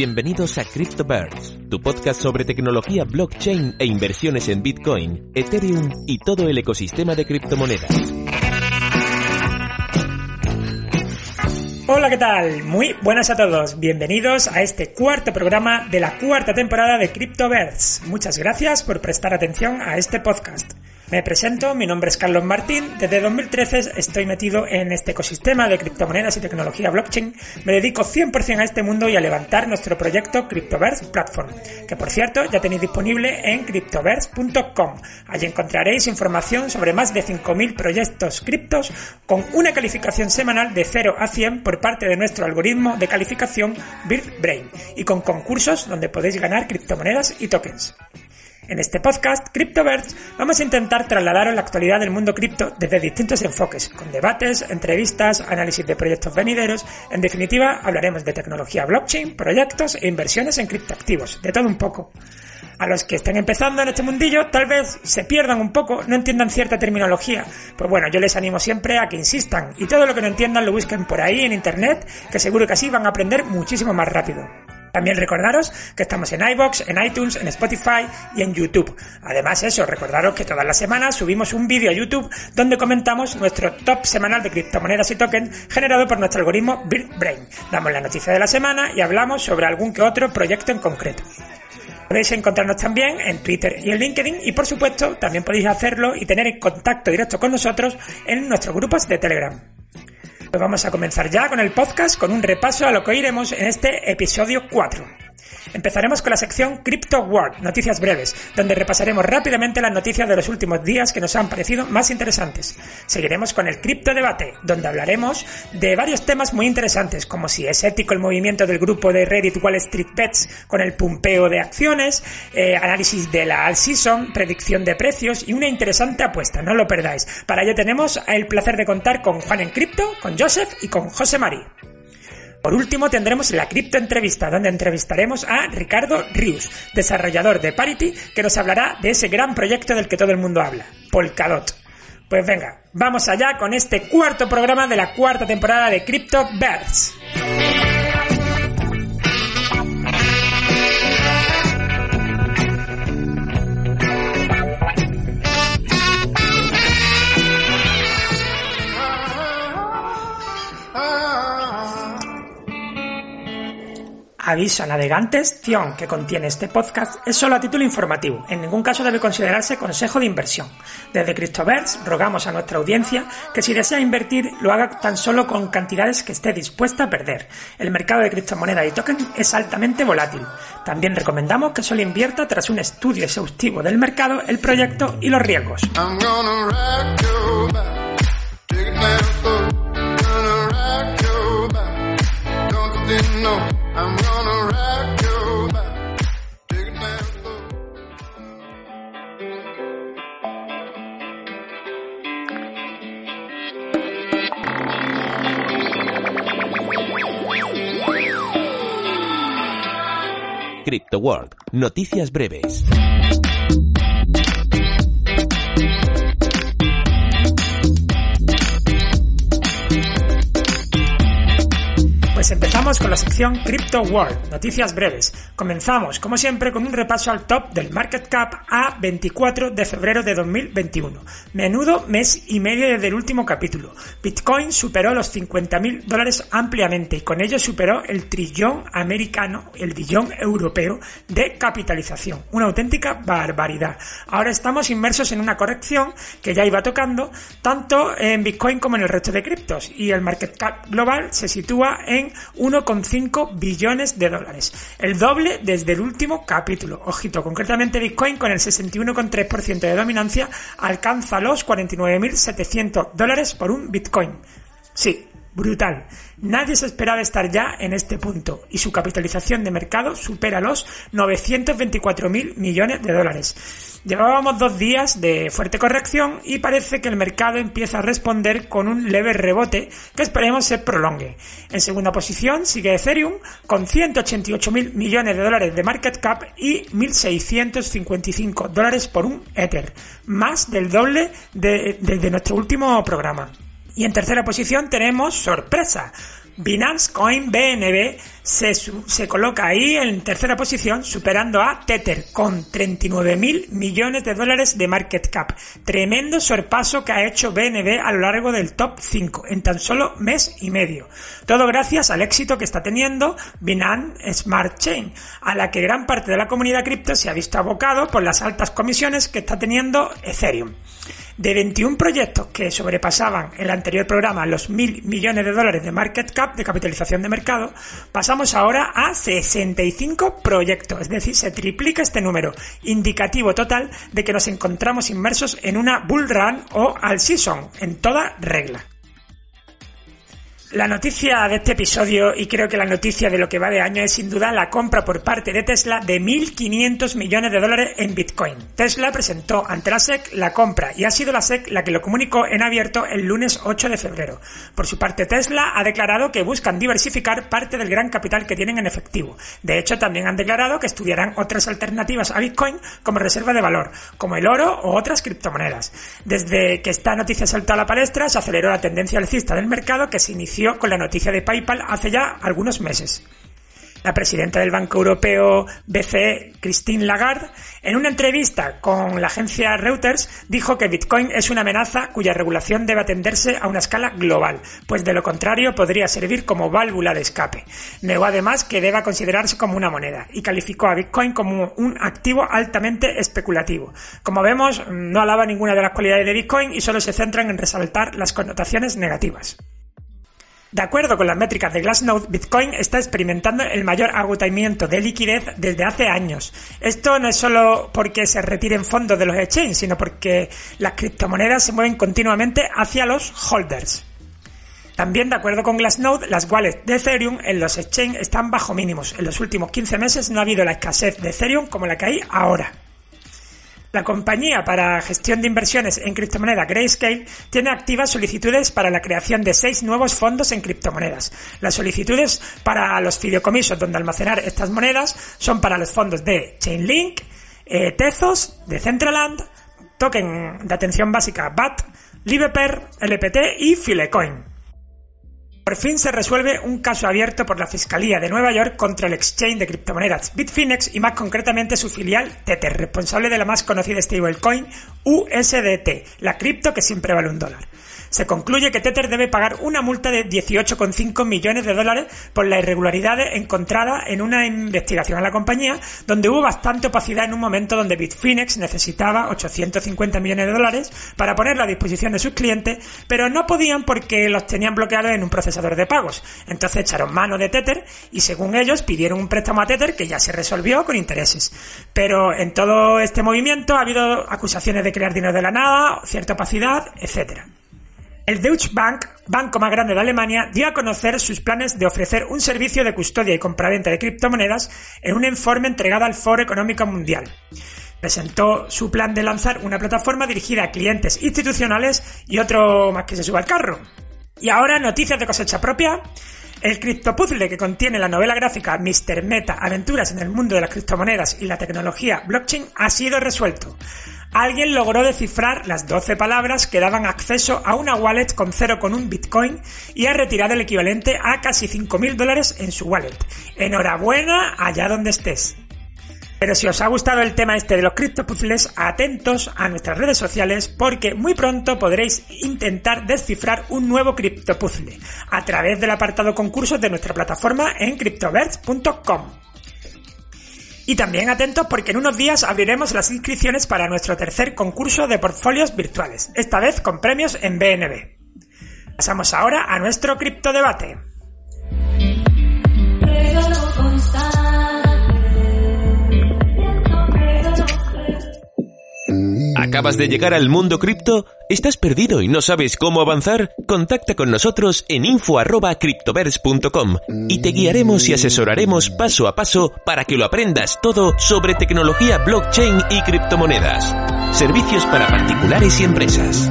Bienvenidos a CryptoBirds, tu podcast sobre tecnología blockchain e inversiones en Bitcoin, Ethereum y todo el ecosistema de criptomonedas. Hola, ¿qué tal? Muy buenas a todos. Bienvenidos a este cuarto programa de la cuarta temporada de CryptoBirds. Muchas gracias por prestar atención a este podcast. Me presento, mi nombre es Carlos Martín, desde 2013 estoy metido en este ecosistema de criptomonedas y tecnología blockchain, me dedico 100% a este mundo y a levantar nuestro proyecto CryptoVerse Platform, que por cierto ya tenéis disponible en cryptoverse.com. Allí encontraréis información sobre más de 5.000 proyectos criptos con una calificación semanal de 0 a 100 por parte de nuestro algoritmo de calificación BirdBrain y con concursos donde podéis ganar criptomonedas y tokens. En este podcast, CryptoBirds, vamos a intentar trasladaros la actualidad del mundo cripto desde distintos enfoques, con debates, entrevistas, análisis de proyectos venideros. En definitiva, hablaremos de tecnología blockchain, proyectos e inversiones en criptoactivos, de todo un poco. A los que estén empezando en este mundillo, tal vez se pierdan un poco, no entiendan cierta terminología. Pues bueno, yo les animo siempre a que insistan y todo lo que no entiendan lo busquen por ahí en internet, que seguro que así van a aprender muchísimo más rápido. También recordaros que estamos en iBox, en iTunes, en Spotify y en YouTube. Además, eso, recordaros que todas las semanas subimos un vídeo a YouTube donde comentamos nuestro top semanal de criptomonedas y tokens generado por nuestro algoritmo BirdBrain. Damos la noticia de la semana y hablamos sobre algún que otro proyecto en concreto. Podéis encontrarnos también en Twitter y en LinkedIn y por supuesto también podéis hacerlo y tener en contacto directo con nosotros en nuestros grupos de Telegram. Pues vamos a comenzar ya con el podcast con un repaso a lo que oiremos en este episodio 4. Empezaremos con la sección Crypto World, noticias breves, donde repasaremos rápidamente las noticias de los últimos días que nos han parecido más interesantes. Seguiremos con el Crypto Debate, donde hablaremos de varios temas muy interesantes, como si es ético el movimiento del grupo de Reddit Wall Street Bets con el pumpeo de acciones, eh, análisis de la all season, predicción de precios y una interesante apuesta, no lo perdáis. Para ello tenemos el placer de contar con Juan en Crypto, con Joseph y con José Mari. Por último, tendremos la cripto entrevista, donde entrevistaremos a Ricardo Rius, desarrollador de Parity, que nos hablará de ese gran proyecto del que todo el mundo habla, Polkadot. Pues venga, vamos allá con este cuarto programa de la cuarta temporada de Crypto Birds. Aviso a navegantes, Cion que contiene este podcast es solo a título informativo, en ningún caso debe considerarse consejo de inversión. Desde CryptoBirds rogamos a nuestra audiencia que si desea invertir lo haga tan solo con cantidades que esté dispuesta a perder. El mercado de criptomonedas y tokens es altamente volátil. También recomendamos que solo invierta tras un estudio exhaustivo del mercado, el proyecto y los riesgos. Crypto World, noticias breves. Empezamos con la sección Crypto World, noticias breves. Comenzamos, como siempre, con un repaso al top del market cap a 24 de febrero de 2021. Menudo mes y medio desde el último capítulo. Bitcoin superó los 50.000 dólares ampliamente y con ello superó el trillón americano, el billón europeo de capitalización. Una auténtica barbaridad. Ahora estamos inmersos en una corrección que ya iba tocando tanto en Bitcoin como en el resto de criptos y el market cap global se sitúa en 1,5 billones de dólares, el doble desde el último capítulo. Ojito, concretamente Bitcoin con el 61,3% de dominancia alcanza los 49.700 dólares por un Bitcoin. Sí, brutal. Nadie se esperaba estar ya en este punto y su capitalización de mercado supera los 924.000 millones de dólares. Llevábamos dos días de fuerte corrección y parece que el mercado empieza a responder con un leve rebote que esperemos se prolongue. En segunda posición sigue Ethereum con 188.000 millones de dólares de market cap y 1.655 dólares por un Ether, más del doble de, de nuestro último programa. Y en tercera posición tenemos sorpresa. Binance Coin BNB se, se, coloca ahí en tercera posición, superando a Tether con 39 mil millones de dólares de market cap. Tremendo sorpaso que ha hecho BNB a lo largo del top 5 en tan solo mes y medio. Todo gracias al éxito que está teniendo Binance Smart Chain, a la que gran parte de la comunidad cripto se ha visto abocado por las altas comisiones que está teniendo Ethereum. De 21 proyectos que sobrepasaban el anterior programa los mil millones de dólares de market cap, de capitalización de mercado, pasamos ahora a 65 proyectos, es decir, se triplica este número, indicativo total de que nos encontramos inmersos en una bull run o al season, en toda regla. La noticia de este episodio, y creo que la noticia de lo que va de año, es sin duda la compra por parte de Tesla de 1.500 millones de dólares en Bitcoin. Tesla presentó ante la SEC la compra y ha sido la SEC la que lo comunicó en abierto el lunes 8 de febrero. Por su parte, Tesla ha declarado que buscan diversificar parte del gran capital que tienen en efectivo. De hecho, también han declarado que estudiarán otras alternativas a Bitcoin como reserva de valor, como el oro o otras criptomonedas. Desde que esta noticia saltó a la palestra, se aceleró la tendencia alcista del mercado que se inició con la noticia de PayPal hace ya algunos meses. La presidenta del Banco Europeo BCE, Christine Lagarde, en una entrevista con la agencia Reuters, dijo que Bitcoin es una amenaza cuya regulación debe atenderse a una escala global, pues de lo contrario podría servir como válvula de escape. Negó además que deba considerarse como una moneda y calificó a Bitcoin como un activo altamente especulativo. Como vemos, no alaba ninguna de las cualidades de Bitcoin y solo se centran en resaltar las connotaciones negativas. De acuerdo con las métricas de Glassnode, Bitcoin está experimentando el mayor agotamiento de liquidez desde hace años. Esto no es solo porque se retiren fondos de los exchanges, sino porque las criptomonedas se mueven continuamente hacia los holders. También, de acuerdo con Glassnode, las wallets de Ethereum en los exchanges están bajo mínimos. En los últimos 15 meses no ha habido la escasez de Ethereum como la que hay ahora. La compañía para gestión de inversiones en criptomonedas Grayscale tiene activas solicitudes para la creación de seis nuevos fondos en criptomonedas. Las solicitudes para los fideicomisos donde almacenar estas monedas son para los fondos de Chainlink, eh, Tezos, Decentraland, Token de atención básica BAT, Liveper, LPT y Filecoin. Por fin se resuelve un caso abierto por la Fiscalía de Nueva York contra el exchange de criptomonedas Bitfinex y más concretamente su filial Tether, responsable de la más conocida stablecoin USDT, la cripto que siempre vale un dólar se concluye que Tether debe pagar una multa de 18,5 millones de dólares por las irregularidades encontradas en una investigación a la compañía, donde hubo bastante opacidad en un momento donde Bitfinex necesitaba 850 millones de dólares para ponerla a disposición de sus clientes, pero no podían porque los tenían bloqueados en un procesador de pagos. Entonces echaron mano de Tether y según ellos pidieron un préstamo a Tether que ya se resolvió con intereses. Pero en todo este movimiento ha habido acusaciones de crear dinero de la nada, cierta opacidad, etcétera. El Deutsche Bank, banco más grande de Alemania, dio a conocer sus planes de ofrecer un servicio de custodia y compraventa de criptomonedas en un informe entregado al Foro Económico Mundial. Presentó su plan de lanzar una plataforma dirigida a clientes institucionales y otro más que se suba al carro. Y ahora, noticias de cosecha propia. El criptopuzzle que contiene la novela gráfica Mr. Meta Aventuras en el mundo de las criptomonedas y la tecnología blockchain ha sido resuelto. Alguien logró descifrar las 12 palabras que daban acceso a una wallet con 0,1 Bitcoin y ha retirado el equivalente a casi 5.000 dólares en su wallet. Enhorabuena allá donde estés. Pero si os ha gustado el tema este de los criptopuzzles, atentos a nuestras redes sociales porque muy pronto podréis intentar descifrar un nuevo criptopuzzle a través del apartado concursos de nuestra plataforma en cryptoverse.com. Y también atentos porque en unos días abriremos las inscripciones para nuestro tercer concurso de portfolios virtuales, esta vez con premios en BNB. Pasamos ahora a nuestro criptodebate. ¿Acabas de llegar al mundo cripto? ¿Estás perdido y no sabes cómo avanzar? Contacta con nosotros en info@cryptoverse.com y te guiaremos y asesoraremos paso a paso para que lo aprendas todo sobre tecnología blockchain y criptomonedas. Servicios para particulares y empresas.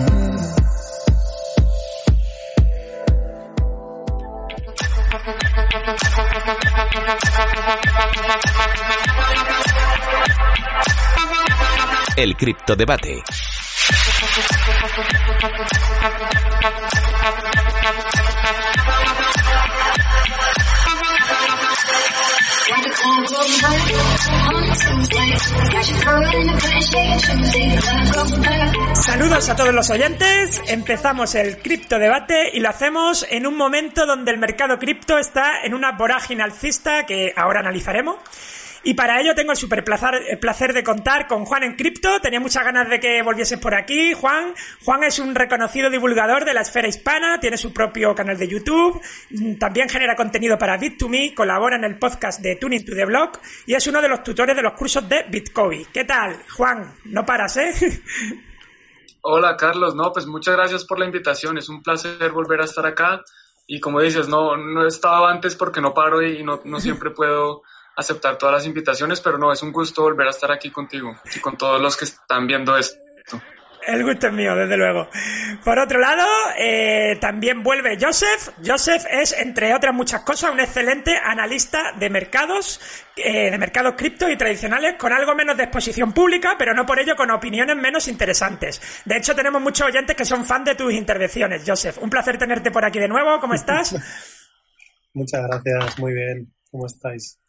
El criptodebate. Saludos a todos los oyentes, empezamos el cripto debate y lo hacemos en un momento donde el mercado cripto está en una vorágine alcista que ahora analizaremos. Y para ello tengo el super placer, el placer de contar con Juan en Cripto. Tenía muchas ganas de que volvieses por aquí, Juan. Juan es un reconocido divulgador de la esfera hispana, tiene su propio canal de YouTube, mm, también genera contenido para Bit2Me, colabora en el podcast de Tuning to the Blog y es uno de los tutores de los cursos de Bitcoin. ¿Qué tal, Juan? No paras, ¿eh? Hola Carlos, no, pues muchas gracias por la invitación, es un placer volver a estar acá y como dices, no, no he estado antes porque no paro y no, no siempre puedo aceptar todas las invitaciones, pero no, es un gusto volver a estar aquí contigo y con todos los que están viendo esto. El gusto es mío, desde luego. Por otro lado, eh, también vuelve Joseph. Joseph es, entre otras muchas cosas, un excelente analista de mercados, eh, de mercados cripto y tradicionales, con algo menos de exposición pública, pero no por ello con opiniones menos interesantes. De hecho, tenemos muchos oyentes que son fan de tus intervenciones, Joseph. Un placer tenerte por aquí de nuevo. ¿Cómo estás? Muchas gracias, muy bien. ¿Cómo estáis?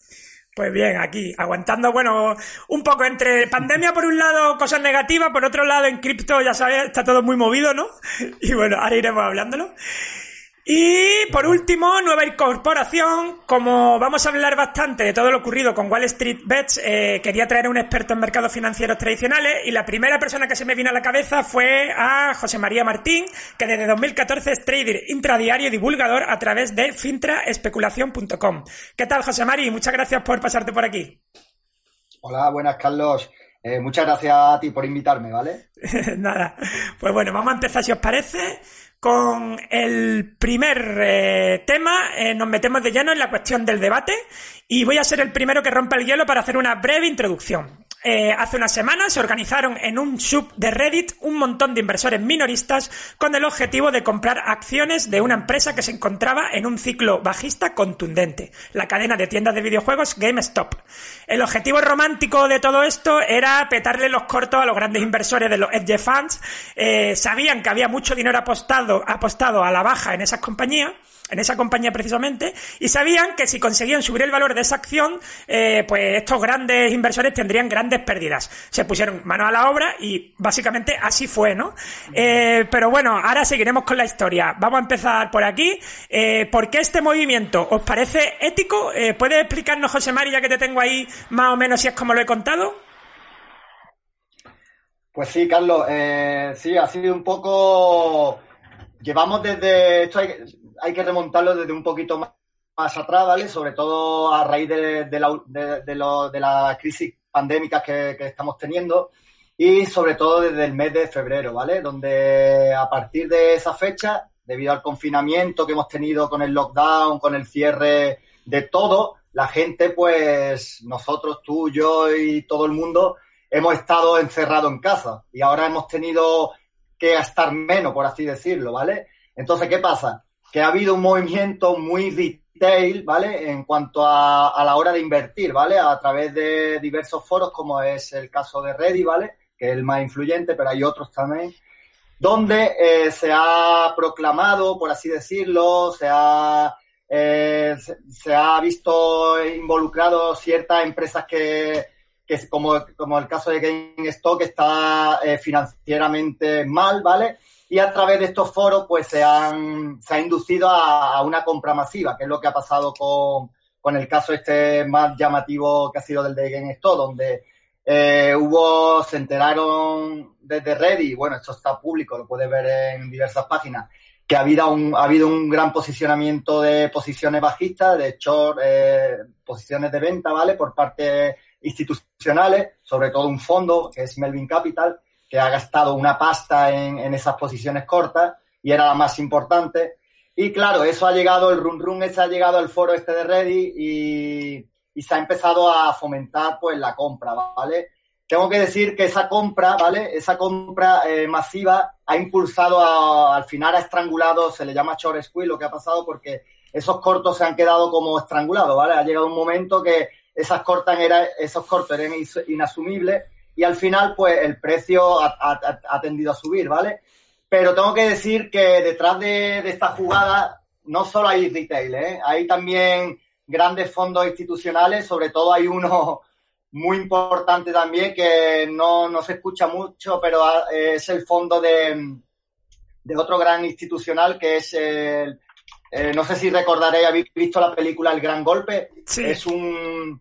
Pues bien, aquí, aguantando, bueno, un poco entre pandemia por un lado, cosas negativas, por otro lado en cripto, ya sabes, está todo muy movido, ¿no? Y bueno, ahora iremos hablándolo. Y por último, nueva incorporación. Como vamos a hablar bastante de todo lo ocurrido con Wall Street Bets, eh, quería traer a un experto en mercados financieros tradicionales y la primera persona que se me vino a la cabeza fue a José María Martín, que desde 2014 es trader intradiario y divulgador a través de fintraespeculación.com. ¿Qué tal, José María? Muchas gracias por pasarte por aquí. Hola, buenas, Carlos. Eh, muchas gracias a ti por invitarme, ¿vale? Nada. Pues bueno, vamos a empezar, si os parece, con el primer eh, tema. Eh, nos metemos de lleno en la cuestión del debate y voy a ser el primero que rompa el hielo para hacer una breve introducción. Eh, hace unas semanas se organizaron en un sub de Reddit un montón de inversores minoristas con el objetivo de comprar acciones de una empresa que se encontraba en un ciclo bajista contundente, la cadena de tiendas de videojuegos GameStop. El objetivo romántico de todo esto era petarle los cortos a los grandes inversores de los Edge Funds. Eh, sabían que había mucho dinero apostado, apostado a la baja en esas compañías en esa compañía precisamente, y sabían que si conseguían subir el valor de esa acción, eh, pues estos grandes inversores tendrían grandes pérdidas. Se pusieron mano a la obra y básicamente así fue, ¿no? Eh, pero bueno, ahora seguiremos con la historia. Vamos a empezar por aquí. Eh, ¿Por qué este movimiento os parece ético? Eh, ¿Puedes explicarnos, José María, ya que te tengo ahí más o menos si es como lo he contado? Pues sí, Carlos, sí, ha sido un poco... Llevamos desde... Esto hay, hay que remontarlo desde un poquito más, atrás, ¿vale? Sobre todo a raíz de, de la, de, de de la crisis pandémica que, que estamos teniendo y sobre todo desde el mes de febrero, ¿vale? Donde a partir de esa fecha, debido al confinamiento que hemos tenido con el lockdown, con el cierre de todo, la gente, pues nosotros, tú, yo y todo el mundo, hemos estado encerrados en casa y ahora hemos tenido que gastar menos, por así decirlo, ¿vale? Entonces, ¿qué pasa? Que ha habido un movimiento muy retail, ¿vale? En cuanto a, a la hora de invertir, ¿vale? A través de diversos foros, como es el caso de Reddit, ¿vale? que es el más influyente, pero hay otros también, donde eh, se ha proclamado, por así decirlo, se ha, eh, se, ha visto involucrado ciertas empresas que, que como, como el caso de GameStop, está eh, financieramente mal, ¿vale? Y a través de estos foros, pues se, han, se ha inducido a, a una compra masiva, que es lo que ha pasado con, con el caso este más llamativo que ha sido del de GameStop, donde eh, hubo, se enteraron desde Reddit, bueno, esto está público, lo puedes ver en diversas páginas, que ha habido un, ha habido un gran posicionamiento de posiciones bajistas, de short, eh, posiciones de venta, ¿vale? Por parte institucionales, sobre todo un fondo que es Melvin Capital, que ha gastado una pasta en, en esas posiciones cortas y era la más importante. Y claro, eso ha llegado, el run run ese ha llegado al foro este de Reddit y, y se ha empezado a fomentar pues la compra, ¿vale? Tengo que decir que esa compra, ¿vale? Esa compra eh, masiva ha impulsado a- al final ha estrangulado, se le llama short squeeze lo que ha pasado porque esos cortos se han quedado como estrangulados, ¿vale? Ha llegado un momento que esas cortas era, esos cortos eran inasumibles y al final pues el precio ha, ha- ha tendido a subir, ¿vale? Pero tengo que decir que detrás de, de esta jugada no solo hay retail, ¿eh? hay también grandes fondos institucionales, sobre todo hay uno muy importante también que no, no se escucha mucho, pero es el fondo de, de otro gran institucional que es el, eh, no sé si recordaréis, habéis visto la película El Gran Golpe, Sí. es un,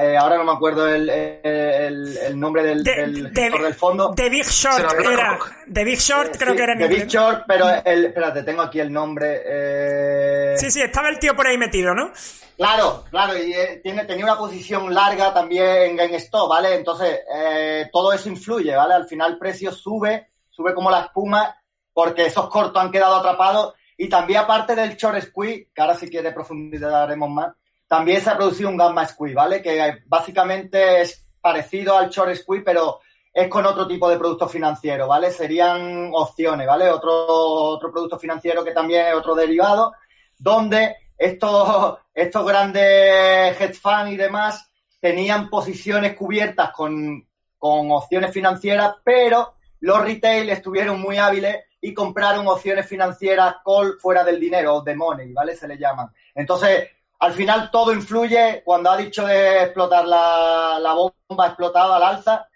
eh, ahora no me acuerdo el, el, el nombre del, De- del de- gestor del fondo. The Big Short era. The Big Short creo Sí, que era en de Big. Short, pero el, espérate, tengo aquí el nombre. eh, Sí, sí, estaba el tío por ahí metido, ¿no? Claro, claro, y eh, tiene, tenía una posición larga también en GameStop, ¿vale? Entonces, eh, todo eso influye, ¿vale? Al final el precio sube, sube como la espuma, porque esos cortos han quedado atrapados. Y también, aparte del short squeeze, que ahora si quiere profundizaremos más, también se ha producido un gamma squeeze, ¿vale? Que eh, básicamente es parecido al short squeeze, pero es con otro tipo de producto financiero, ¿vale? Serían opciones, ¿vale? Otro, otro producto financiero que también es otro derivado, donde estos, estos grandes hedge funds y demás tenían posiciones cubiertas con, con opciones financieras, pero los retail estuvieron muy hábiles y compraron opciones financieras call fuera del dinero, o de money, ¿vale? Se le llaman. Entonces, al final todo influye. Cuando ha dicho de explotar la, la bomba, ha explotado al alza.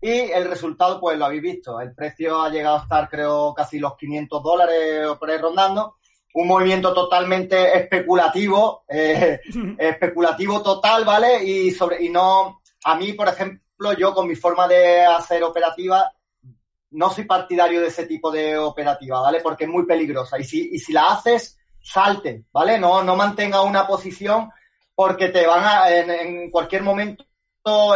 Y el resultado, pues lo habéis visto. El precio ha llegado a estar, creo, casi los 500 dólares o por ahí rondando. Un movimiento totalmente especulativo, eh, especulativo total, ¿vale? Y sobre, y no, a mí, por ejemplo, yo con mi forma de hacer operativa, no soy partidario de ese tipo de operativa, ¿vale? Porque es muy peligrosa. Y si, y si la haces, salte, ¿vale? No, no mantenga una posición porque te van a, en, en cualquier momento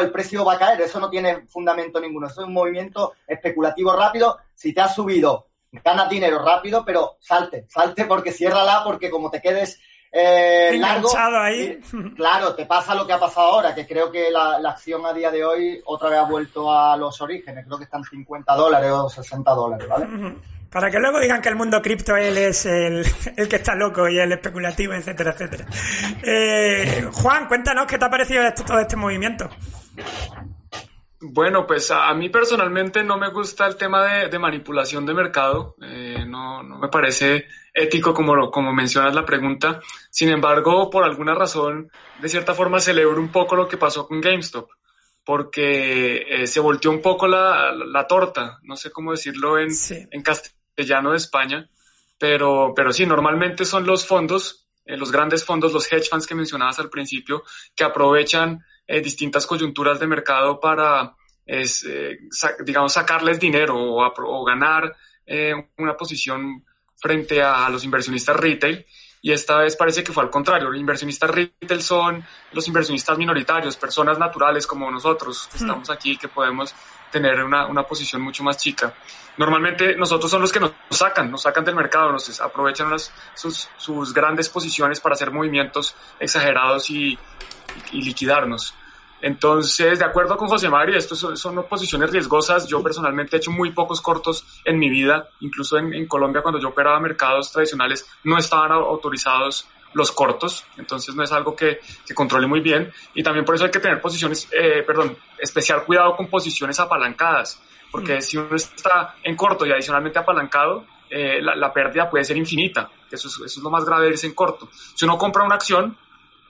el precio va a caer. Eso no tiene fundamento ninguno. Eso es un movimiento especulativo rápido. Si te has subido, ganas dinero rápido, pero salte, salte porque ciérrala, porque como te quedes eh, largo, ahí. y- claro, te pasa lo que ha pasado ahora, que creo que la, la acción a día de hoy otra vez ha vuelto a los orígenes. Creo que están 50 dólares o 60 dólares, ¿vale? Para que luego digan que el mundo cripto él es el, el que está loco y el especulativo, etcétera, etcétera. Eh, Juan, cuéntanos qué te ha parecido esto- todo este movimiento. Bueno, pues a, mí personalmente no me gusta el tema de, manipulación de mercado. Eh, no, no me parece ético como, como mencionas la pregunta. Sin embargo, por alguna razón, de cierta forma celebro un poco lo que pasó con GameStop, porque eh, se volteó un poco la, la, la torta. No sé cómo decirlo en, Sí. en castellano de España, pero, pero sí, normalmente son los fondos, eh, los grandes fondos, los hedge funds que mencionabas al principio, que aprovechan eh, distintas coyunturas de mercado para, es, sa- digamos, sacarles dinero o, ganar una posición frente a los inversionistas retail. Y esta vez parece que fue al contrario. Los inversionistas retail son los inversionistas minoritarios, personas naturales como nosotros, que estamos aquí, que podemos tener una, una posición mucho más chica. Normalmente nosotros son los que nos sacan, nos sacan del mercado, nos aprovechan las- sus, sus grandes posiciones para hacer movimientos exagerados y, y liquidarnos. Entonces, de acuerdo con José Mario, estos son, son posiciones riesgosas. Yo personalmente he hecho muy pocos cortos en mi vida. Incluso en, en Colombia, cuando yo operaba mercados tradicionales, no estaban au- autorizados los cortos, entonces no es algo que, que, controle muy bien y también por eso hay que tener posiciones, eh, perdón, especial cuidado con posiciones apalancadas, porque mm. si uno está en corto y adicionalmente apalancado, eh, la, la, pérdida puede ser infinita, eso es, eso es lo más grave de irse en corto. Si uno compra una acción,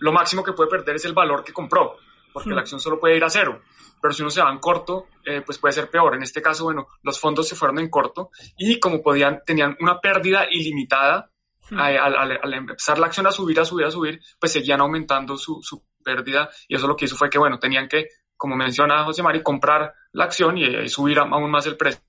lo máximo que puede perder es el valor que compró, porque la acción solo puede ir a cero. Pero si uno se va en corto, eh, pues puede ser peor. En este caso, bueno, los fondos se fueron en corto y como podían, tenían una pérdida ilimitada, al, al, al, empezar la acción a subir, a subir, a subir, pues seguían aumentando su, su pérdida y eso lo que hizo fue que, bueno, tenían que, como menciona José Mari, comprar la acción y, y subir aún más el precio.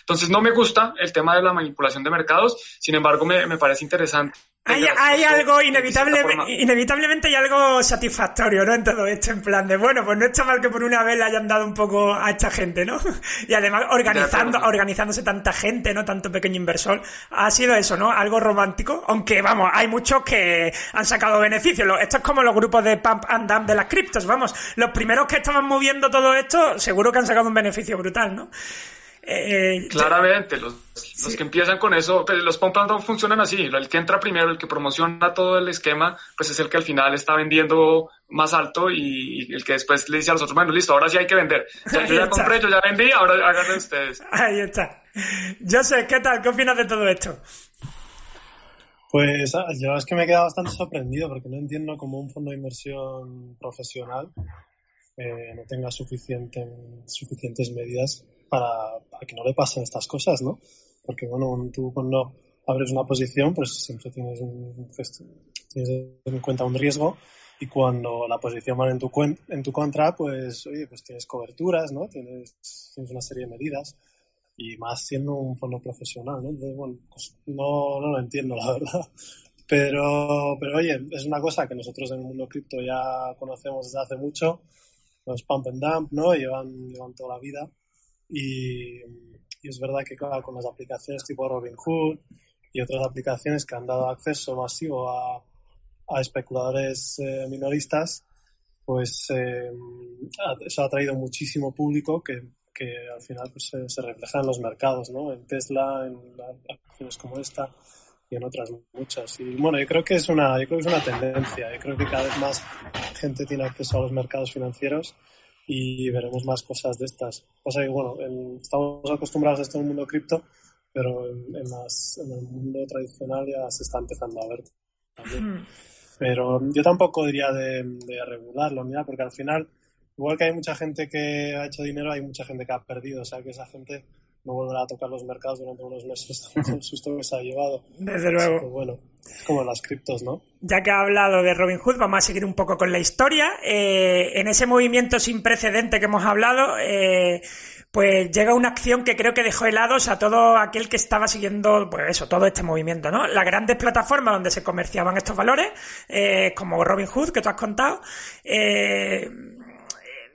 Entonces no me gusta el tema de la manipulación de mercados, sin embargo me, me parece interesante hay, hay algo inevitable, inevitablemente hay algo satisfactorio, ¿no? En todo esto, en plan de, bueno, pues no está mal que por una vez le hayan dado un poco a esta gente, ¿no? Y además organizando, organizándose tanta gente, ¿no? Tanto pequeño inversor. Ha sido eso, ¿no? Algo romántico. Aunque, vamos, hay muchos que han sacado beneficios. Esto es como los grupos de pump and dump de las criptos, vamos. Los primeros que estaban moviendo todo esto, seguro que han sacado un beneficio brutal, ¿no? Eh, Claramente, los, sí. los, que empiezan con eso, pues los pump and dump funcionan así. El que entra primero, el que promociona todo el esquema, pues es el que al final está vendiendo más alto y, y el que después le dice a los otros, bueno, listo, ahora sí hay que vender. Ya, yo ya está. compré, yo ya vendí, ahora háganlo ustedes. Ahí está. José, ¿qué tal? ¿Qué opinas de todo esto? Pues ah, yo es que me he quedado bastante sorprendido porque no entiendo cómo un fondo de inversión profesional eh, no tenga suficiente, suficientes medidas para, para, que no le pasen estas cosas, ¿no? Porque, bueno, tú cuando abres una posición, pues siempre tienes, un, tienes en cuenta un riesgo y cuando la posición va en tu, en tu contra, pues, oye, pues tienes coberturas, ¿no? Tienes, tienes una serie de medidas y más siendo un fondo profesional, ¿no? Entonces, bueno, pues no, no lo entiendo, la verdad. Pero, pero oye, es una cosa que nosotros en el mundo cripto ya conocemos desde hace mucho, los pump and dump, ¿no? Llevan, llevan toda la vida y, es verdad que claro, con las aplicaciones tipo Robinhood y otras aplicaciones que han dado acceso masivo a, a especuladores eh, minoristas, pues eh, eso ha traído muchísimo público que, que al final pues, se, se, refleja en los mercados, ¿no? En Tesla, en acciones como esta y en otras muchas. Y bueno, yo creo que es una, yo creo que es una tendencia. Yo creo que cada vez más gente tiene acceso a los mercados financieros y veremos más cosas de estas. Pasa que, bueno, en, estamos acostumbrados a esto en el mundo cripto, pero en, en, las, en, el mundo tradicional ya se está empezando a ver también. Mm. Pero yo tampoco diría de, de regularlo, mira, porque al final, igual que hay mucha gente que ha hecho dinero, hay mucha gente que ha perdido. O sea, que esa gente no volverá a tocar los mercados durante unos meses el susto que se ha llevado. Desde luego. Que, bueno, es como las criptos, ¿no? Ya que ha hablado de Robin Hood, vamos a seguir un poco con la historia. Eh, en ese movimiento sin precedente que hemos hablado, eh, pues llega una acción que creo que dejó helados a todo aquel que estaba siguiendo, pues eso, todo este movimiento, ¿no? Las grandes plataformas donde se comerciaban estos valores, eh, como Robin Hood, que tú has contado, eh,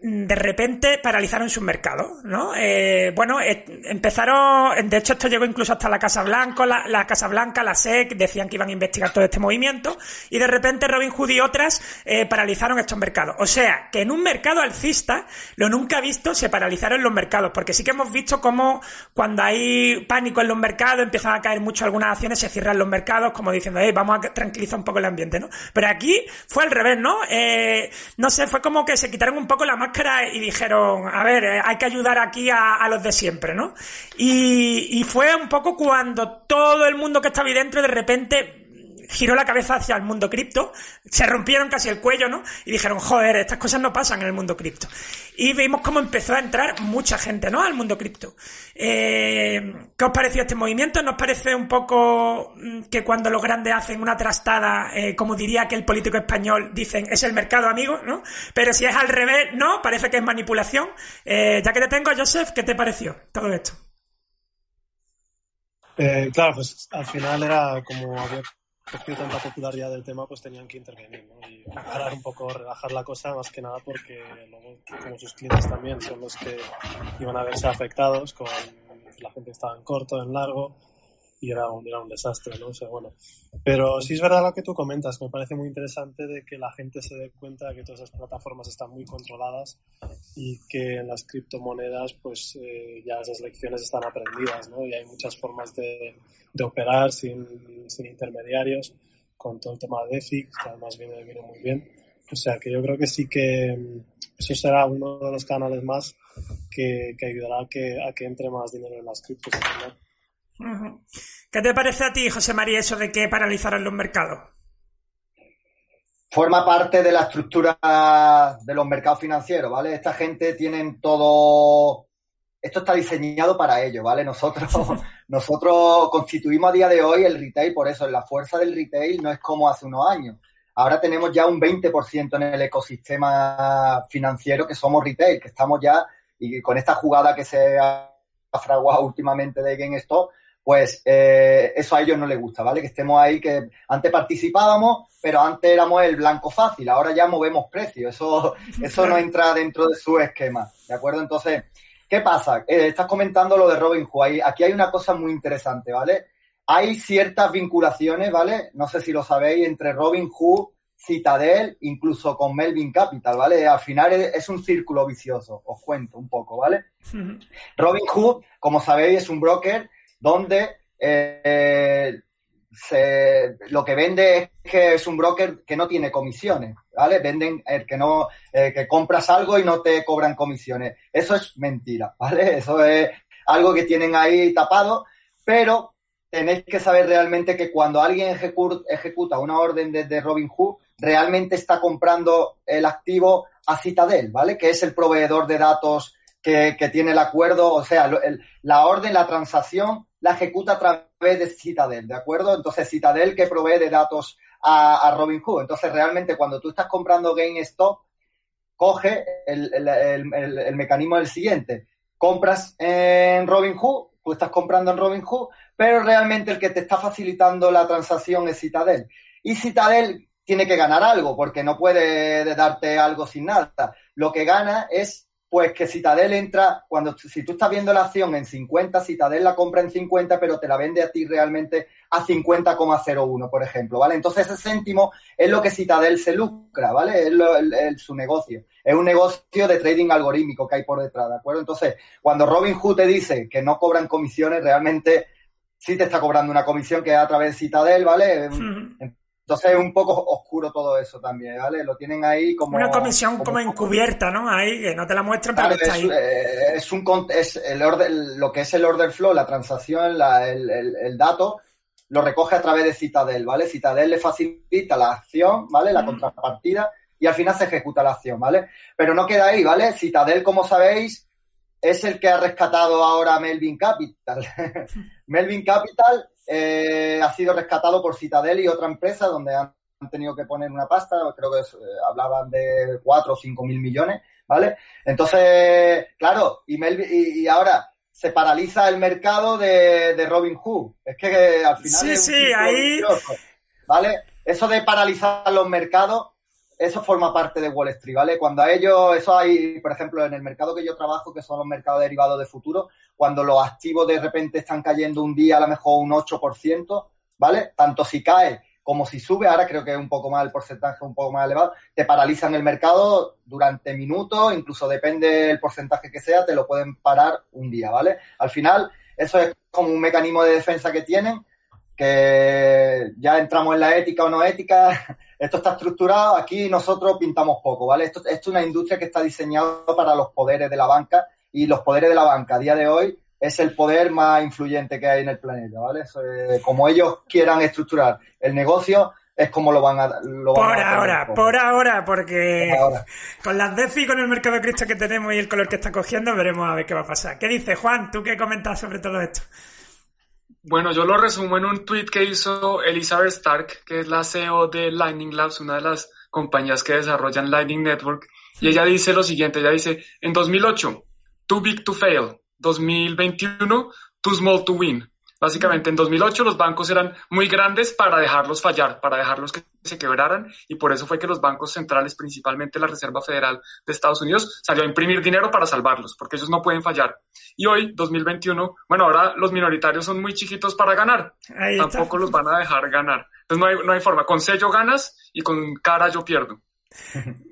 de repente paralizaron sus mercados, ¿no? Eh, bueno, eh, empezaron, de hecho esto llegó incluso hasta la Casa Blanca, la, la, Casa Blanca, la SEC, decían que iban a investigar todo este movimiento, y de repente Robin Hood y otras eh, paralizaron estos mercados. O sea, que en un mercado alcista, lo nunca visto, se paralizaron los mercados, porque sí que hemos visto cómo cuando hay pánico en los mercados, empiezan a caer mucho algunas acciones, se cierran los mercados, como diciendo, hey, vamos a tranquilizar un poco el ambiente, ¿no? Pero aquí fue al revés, ¿no? No sé, fue como que se quitaron un poco la y dijeron, a ver, eh, hay que ayudar aquí a, los de siempre, ¿no? Y, fue un poco cuando todo el mundo que estaba ahí dentro de repente giró la cabeza hacia el mundo cripto, se rompieron casi el cuello, ¿no? Y dijeron, joder, estas cosas no pasan en el mundo cripto. Y vimos cómo empezó a entrar mucha gente, ¿no? Al mundo cripto. Eh, ¿Qué os pareció este movimiento? ¿Nos parece un poco mm, que cuando los grandes hacen una trastada, eh, como diría aquel político español, dicen, es el mercado amigo, ¿no? Pero si es al revés, no, parece que es manipulación. Eh, ya que te tengo, Joseph, ¿qué te pareció todo esto? Claro, pues al final era como había cogido tanta popularidad del tema, pues tenían que intervenir ¿no? y parar un poco, relajar la cosa, más que nada porque luego, como sus clientes también son los que iban a verse afectados, con la gente estaba en corto, en largo, y era un, era un desastre, ¿no? O bueno. Pero sí es verdad lo que tú comentas, me parece muy interesante de que la gente se dé cuenta de que todas esas plataformas están muy controladas y que en las criptomonedas, pues eh, ya esas lecciones están aprendidas, ¿no? Y hay muchas formas de, de operar sin, sin intermediarios con todo el tema de DeFi, que además viene, viene muy bien. O sea que yo creo que sí que mm, eso será uno de los canales más que, que ayudará a que, a que entre más dinero en las. Ujú. ¿Qué te parece a ti, José María, eso de que paralizaran los mercados? forma parte de la estructura de los mercados financieros, ¿vale? Esta gente tienen todo, esto está diseñado para ello, ¿vale? Nosotros, nosotros constituimos a día de hoy el retail, por eso la fuerza del retail no es como hace unos años. Ahora tenemos ya un 20% en el ecosistema financiero que somos retail, que estamos ya, y con esta jugada que se ha fraguado últimamente de GameStop, pues eh, eso a ellos no les gusta, ¿vale? Que estemos ahí, que antes participábamos, pero antes éramos el blanco fácil, ahora ya movemos precios, eso, eso no entra dentro de su esquema, ¿de acuerdo? Entonces, ¿qué pasa? Eh, estás comentando lo de Robinhood, ahí, aquí hay una cosa muy interesante, ¿vale? Hay ciertas vinculaciones, ¿vale? No sé si lo sabéis, entre Robinhood, Citadel, incluso con Melvin Capital, ¿vale? Al final es, un círculo vicioso, os cuento un poco, ¿vale? Ujú. Robinhood, como sabéis, es un broker donde eh, se- lo que vende es que es un broker que no tiene comisiones, ¿vale? Venden el que no, eh, que compras algo y no te cobran comisiones. Eso es mentira, ¿vale? Eso es algo que tienen ahí tapado, pero tenéis que saber realmente que cuando alguien ejecu- ejecuta una orden desde Robinhood, realmente está comprando el activo a Citadel, ¿vale? Que es el proveedor de datos que, tiene el acuerdo, o sea, la orden, la transacción, la ejecuta a través de Citadel, ¿de acuerdo? Entonces, Citadel que provee de datos a, a Robinhood. Entonces, realmente, cuando tú estás comprando GameStop, coge el, el- el mecanismo del siguiente. Compras en Robinhood, tú estás comprando en Robinhood, pero realmente el que te está facilitando la transacción es Citadel. Y Citadel tiene que ganar algo, porque no puede darte algo sin nada. Lo que gana es pues que Citadel entra, cuando si tú estás viendo la acción en 50, Citadel la compra en 50, pero te la vende a ti realmente a 50,01, por ejemplo, ¿vale? Entonces ese céntimo es lo que Citadel se lucra, ¿vale? Es lo- el- el- su negocio. Es un negocio de trading algorítmico que hay por detrás, ¿de acuerdo? Entonces, cuando Robinhood te dice que no cobran comisiones, realmente sí te está cobrando una comisión que es a través de Citadel, ¿vale? Ujú. Entonces es un poco oscuro todo eso también, ¿vale? Lo tienen ahí como... Una comisión como como- encubierta, ¿no? Ahí, que no te la muestran, pero Claro, está es, ahí. eh, es un con- es el order, lo que es el order flow, la transacción, la- el, el- el dato, lo recoge a través de Citadel, ¿vale? Citadel le facilita la acción, ¿vale? La Mm. contrapartida y al final se ejecuta la acción, ¿vale? Pero no queda ahí, ¿vale? Citadel, como sabéis, es el que ha rescatado ahora a Melvin Capital. Melvin Capital eh, ha sido rescatado por Citadel y otra empresa donde han han tenido que poner una pasta, creo que es, eh, hablaban de 4 o 5 mil millones, ¿vale? Entonces, claro, y, Melvin- y, y ahora se paraliza el mercado de, de Robin Hood. Es que eh, al final Sí, es un sí, ahí- ¿vale? Eso de paralizar los mercados, eso forma parte de Wall Street, ¿vale? Cuando a ellos, eso hay, por ejemplo, en el mercado que yo trabajo, que son los mercados derivados de futuro, cuando los activos de repente están cayendo un día a lo mejor un 8%, ¿vale? Tanto si cae como si sube, ahora creo que es un poco más el porcentaje, un poco más elevado, te paralizan el mercado durante minutos, incluso depende del porcentaje que sea, te lo pueden parar un día, ¿vale? Al final, eso es como un mecanismo de defensa que tienen, que ya entramos en la ética o no ética, esto está estructurado, aquí nosotros pintamos poco, ¿vale? Esto, esto es una industria que está diseñada para los poderes de la banca y los poderes de la banca a día de hoy es el poder más influyente que hay en el planeta, ¿vale? Eso es- como ellos quieran estructurar el negocio, es como lo van a... Lo van Por a tener ahora, por ahora, porque Por ahora. con las DeFi, con el mercado cripto que tenemos y el color que está cogiendo, veremos a ver qué va a pasar. ¿Qué dice Juan? ¿Tú qué comentas sobre todo esto? Bueno, yo lo resumo en un tweet que hizo Elizabeth Stark, que es la CEO de Lightning Labs, una de las compañías que desarrollan Lightning Network. Y ella dice lo siguiente, ella dice, en 2008, too big to fail. 2021, too small to win. Básicamente, en 2008 los bancos eran muy grandes para dejarlos fallar, para dejarlos que se quebraran, y por eso fue que los bancos centrales, principalmente la Reserva Federal de Estados Unidos, salió a imprimir dinero para salvarlos, porque ellos no pueden fallar. Y hoy, 2021, bueno, ahora los minoritarios son muy chiquitos para ganar, Ahí está. tampoco los van a dejar ganar. Entonces no hay, no hay forma, con sello ganas y con cara yo pierdo.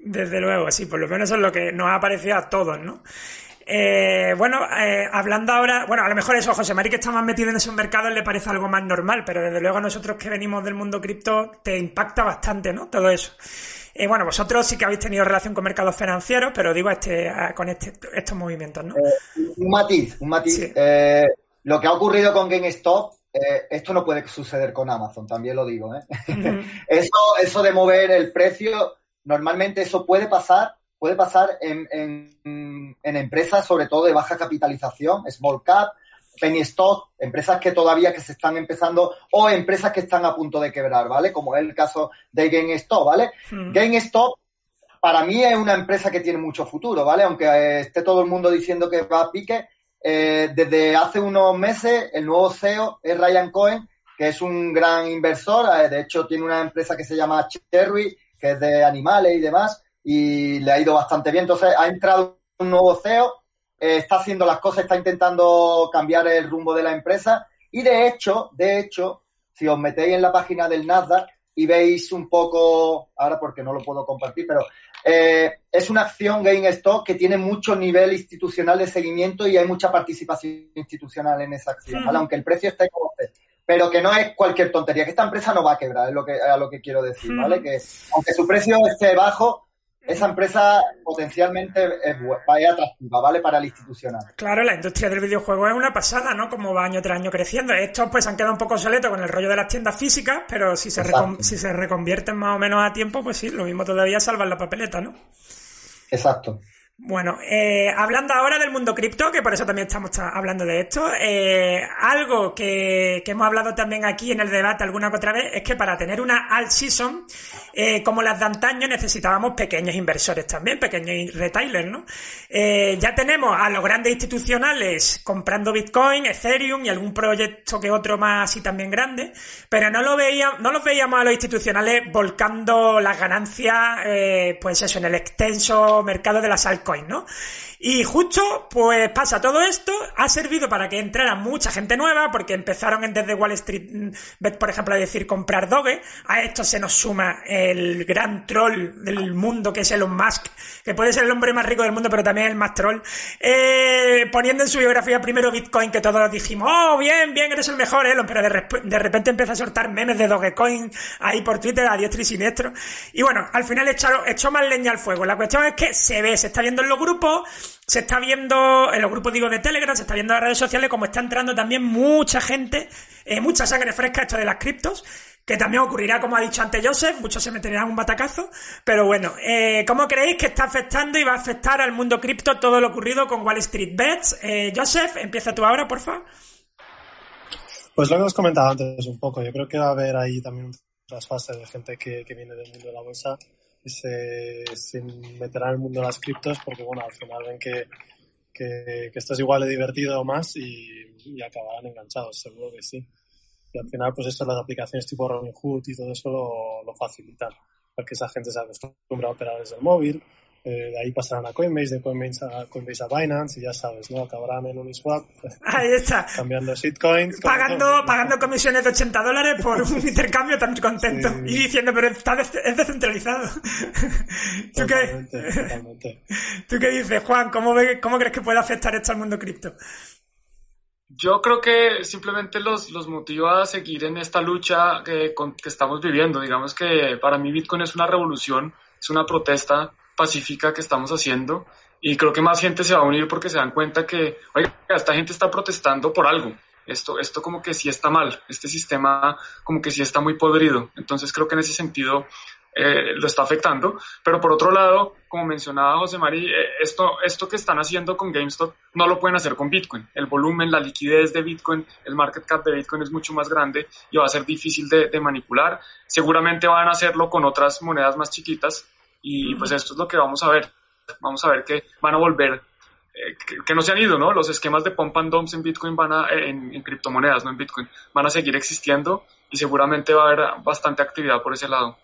Desde luego, sí, por lo menos eso es lo que nos ha parecido a todos, ¿no? Eh, bueno, eh, hablando ahora, bueno, a lo mejor eso, José Mari, que está más metido en esos mercados, le parece algo más normal, pero desde luego a nosotros que venimos del mundo cripto, te impacta bastante, ¿no? Todo eso. Eh, bueno, vosotros sí que habéis tenido relación con mercados financieros, pero digo este, a- con este, estos movimientos, ¿no? Un matiz, un matiz. Sí. Eh, lo que ha ocurrido con GameStop, eh, esto no puede suceder con Amazon, también lo digo. ¿eh? eso, eso de mover el precio, normalmente eso puede pasar, puede pasar en, en- en empresas, sobre todo de baja capitalización, small cap, penny stock, empresas que todavía que se están empezando, o empresas que están a punto de quebrar, ¿vale? Como es el caso de GameStop, ¿vale? Mm. GameStop para mí es una empresa que tiene mucho futuro, ¿vale? Aunque eh, esté todo el mundo diciendo que va a pique, eh, desde hace unos meses el nuevo CEO es Ryan Cohen, que es un gran inversor, eh, de hecho tiene una empresa que se llama Cherry, que es de animales y demás, y le ha ido bastante bien. Entonces ha entrado un nuevo CEO, eh, está haciendo las cosas, está intentando cambiar el rumbo de la empresa, y de hecho, de hecho, si os metéis en la página del Nasdaq y veis un poco, ahora porque no lo puedo compartir, pero eh, es una acción GameStop que tiene mucho nivel institucional de seguimiento y hay mucha participación institucional en esa acción, ¿vale? aunque el precio esté como esté. Pero que no es cualquier tontería, que esta empresa no va a quebrar, es lo que, a lo que quiero decir, ¿vale? Que aunque su precio esté bajo, esa empresa potencialmente es, es atractiva, ¿vale? Para el institucional. Claro, la industria del videojuego es una pasada, ¿no? Como va año tras año creciendo. Estos pues han quedado un poco obsoletos con el rollo de las tiendas físicas, pero si se, si se reconvierten más o menos a tiempo, pues sí, lo mismo todavía salvan la papeleta, ¿no? Exacto. Bueno, eh, hablando ahora del mundo cripto, que por eso también estamos ta- hablando de esto, eh, algo que, hemos hablado también aquí en el debate alguna que otra vez es que para tener una alt season, eh, como las de antaño, necesitábamos pequeños inversores también, pequeños retailers, ¿no? Eh, ya tenemos a los grandes institucionales comprando Bitcoin, Ethereum y algún proyecto que otro más así también grande, pero no lo veíamos, no los veíamos a los institucionales volcando las ganancias, eh, pues eso, en el extenso mercado de las altcoins, ¿no? Y justo, pues pasa todo esto, ha servido para que entrara mucha gente nueva, porque empezaron desde Wall Street, mm, por ejemplo, a decir comprar Doge. A esto se nos suma el gran troll del mundo, que es Elon Musk, que puede ser el hombre más rico del mundo, pero también el más troll, eh, poniendo en su biografía primero Bitcoin, que todos dijimos, oh, bien, bien, eres el mejor, Elon, pero de, repente empieza a soltar memes de Dogecoin ahí por Twitter a diestro y siniestro. Y bueno, al final echaron- echó más leña al fuego. La cuestión es que se ve, se está viendo en los grupos, se está viendo, en los grupos digo de Telegram, se está viendo en las redes sociales como está entrando también mucha gente, eh, mucha sangre fresca esto de las criptos, que también ocurrirá, como ha dicho antes Joseph, muchos se meterán un batacazo, pero bueno, eh, ¿cómo creéis que está afectando y va a afectar al mundo cripto todo lo ocurrido con Wall Street Bets? Eh, Joseph, empieza tú ahora, por favor. Pues lo que os comentado antes un poco, yo creo que va a haber ahí también un trasfase de gente que, que viene del mundo de la bolsa se, se meterá en el mundo de las criptos porque, bueno, al final ven que, que, que esto es igual de divertido o más y, y acabarán enganchados, seguro que sí. Y al final, pues esto, las aplicaciones tipo Robinhood y todo eso lo, lo facilitan, porque esa gente se acostumbra a operar desde el móvil, eh, de ahí pasarán a Coinbase, de Coinbase a, Coinbase a Binance y ya sabes, ¿no? Acabarán en Uniswap Ahí está. cambiando shitcoins. Pagando, todo. pagando comisiones de 80 dólares por un intercambio tan contento. Sí. Y diciendo, pero está de- es descentralizado. ¿Tú qué, Totalmente, totalmente. ¿Tú qué dices, Juan? ¿Cómo, ve- ¿Cómo crees que puede afectar esto al mundo cripto? Yo creo que simplemente los, los motiva a seguir en esta lucha que, con- que estamos viviendo. Digamos que para mí Bitcoin es una revolución, es una protesta pacífica que estamos haciendo y creo que más gente se va a unir porque se dan cuenta que, oiga, esta gente está protestando por algo. Esto, esto como que sí está mal, este sistema como que sí está muy podrido. Entonces creo que en ese sentido eh, lo está afectando. Pero por otro lado, como mencionaba José Mari, eh, esto, esto que están haciendo con GameStop no lo pueden hacer con Bitcoin. El volumen, la liquidez de Bitcoin, el market cap de Bitcoin es mucho más grande y va a ser difícil de manipular. Seguramente van a hacerlo con otras monedas más chiquitas y pues esto es lo que vamos a ver. Vamos a ver que van a volver eh, que, que no se han ido, ¿no? Los esquemas de pump and dumps en Bitcoin van a, en, en criptomonedas, no en Bitcoin, van a seguir existiendo y seguramente va a haber bastante actividad por ese lado.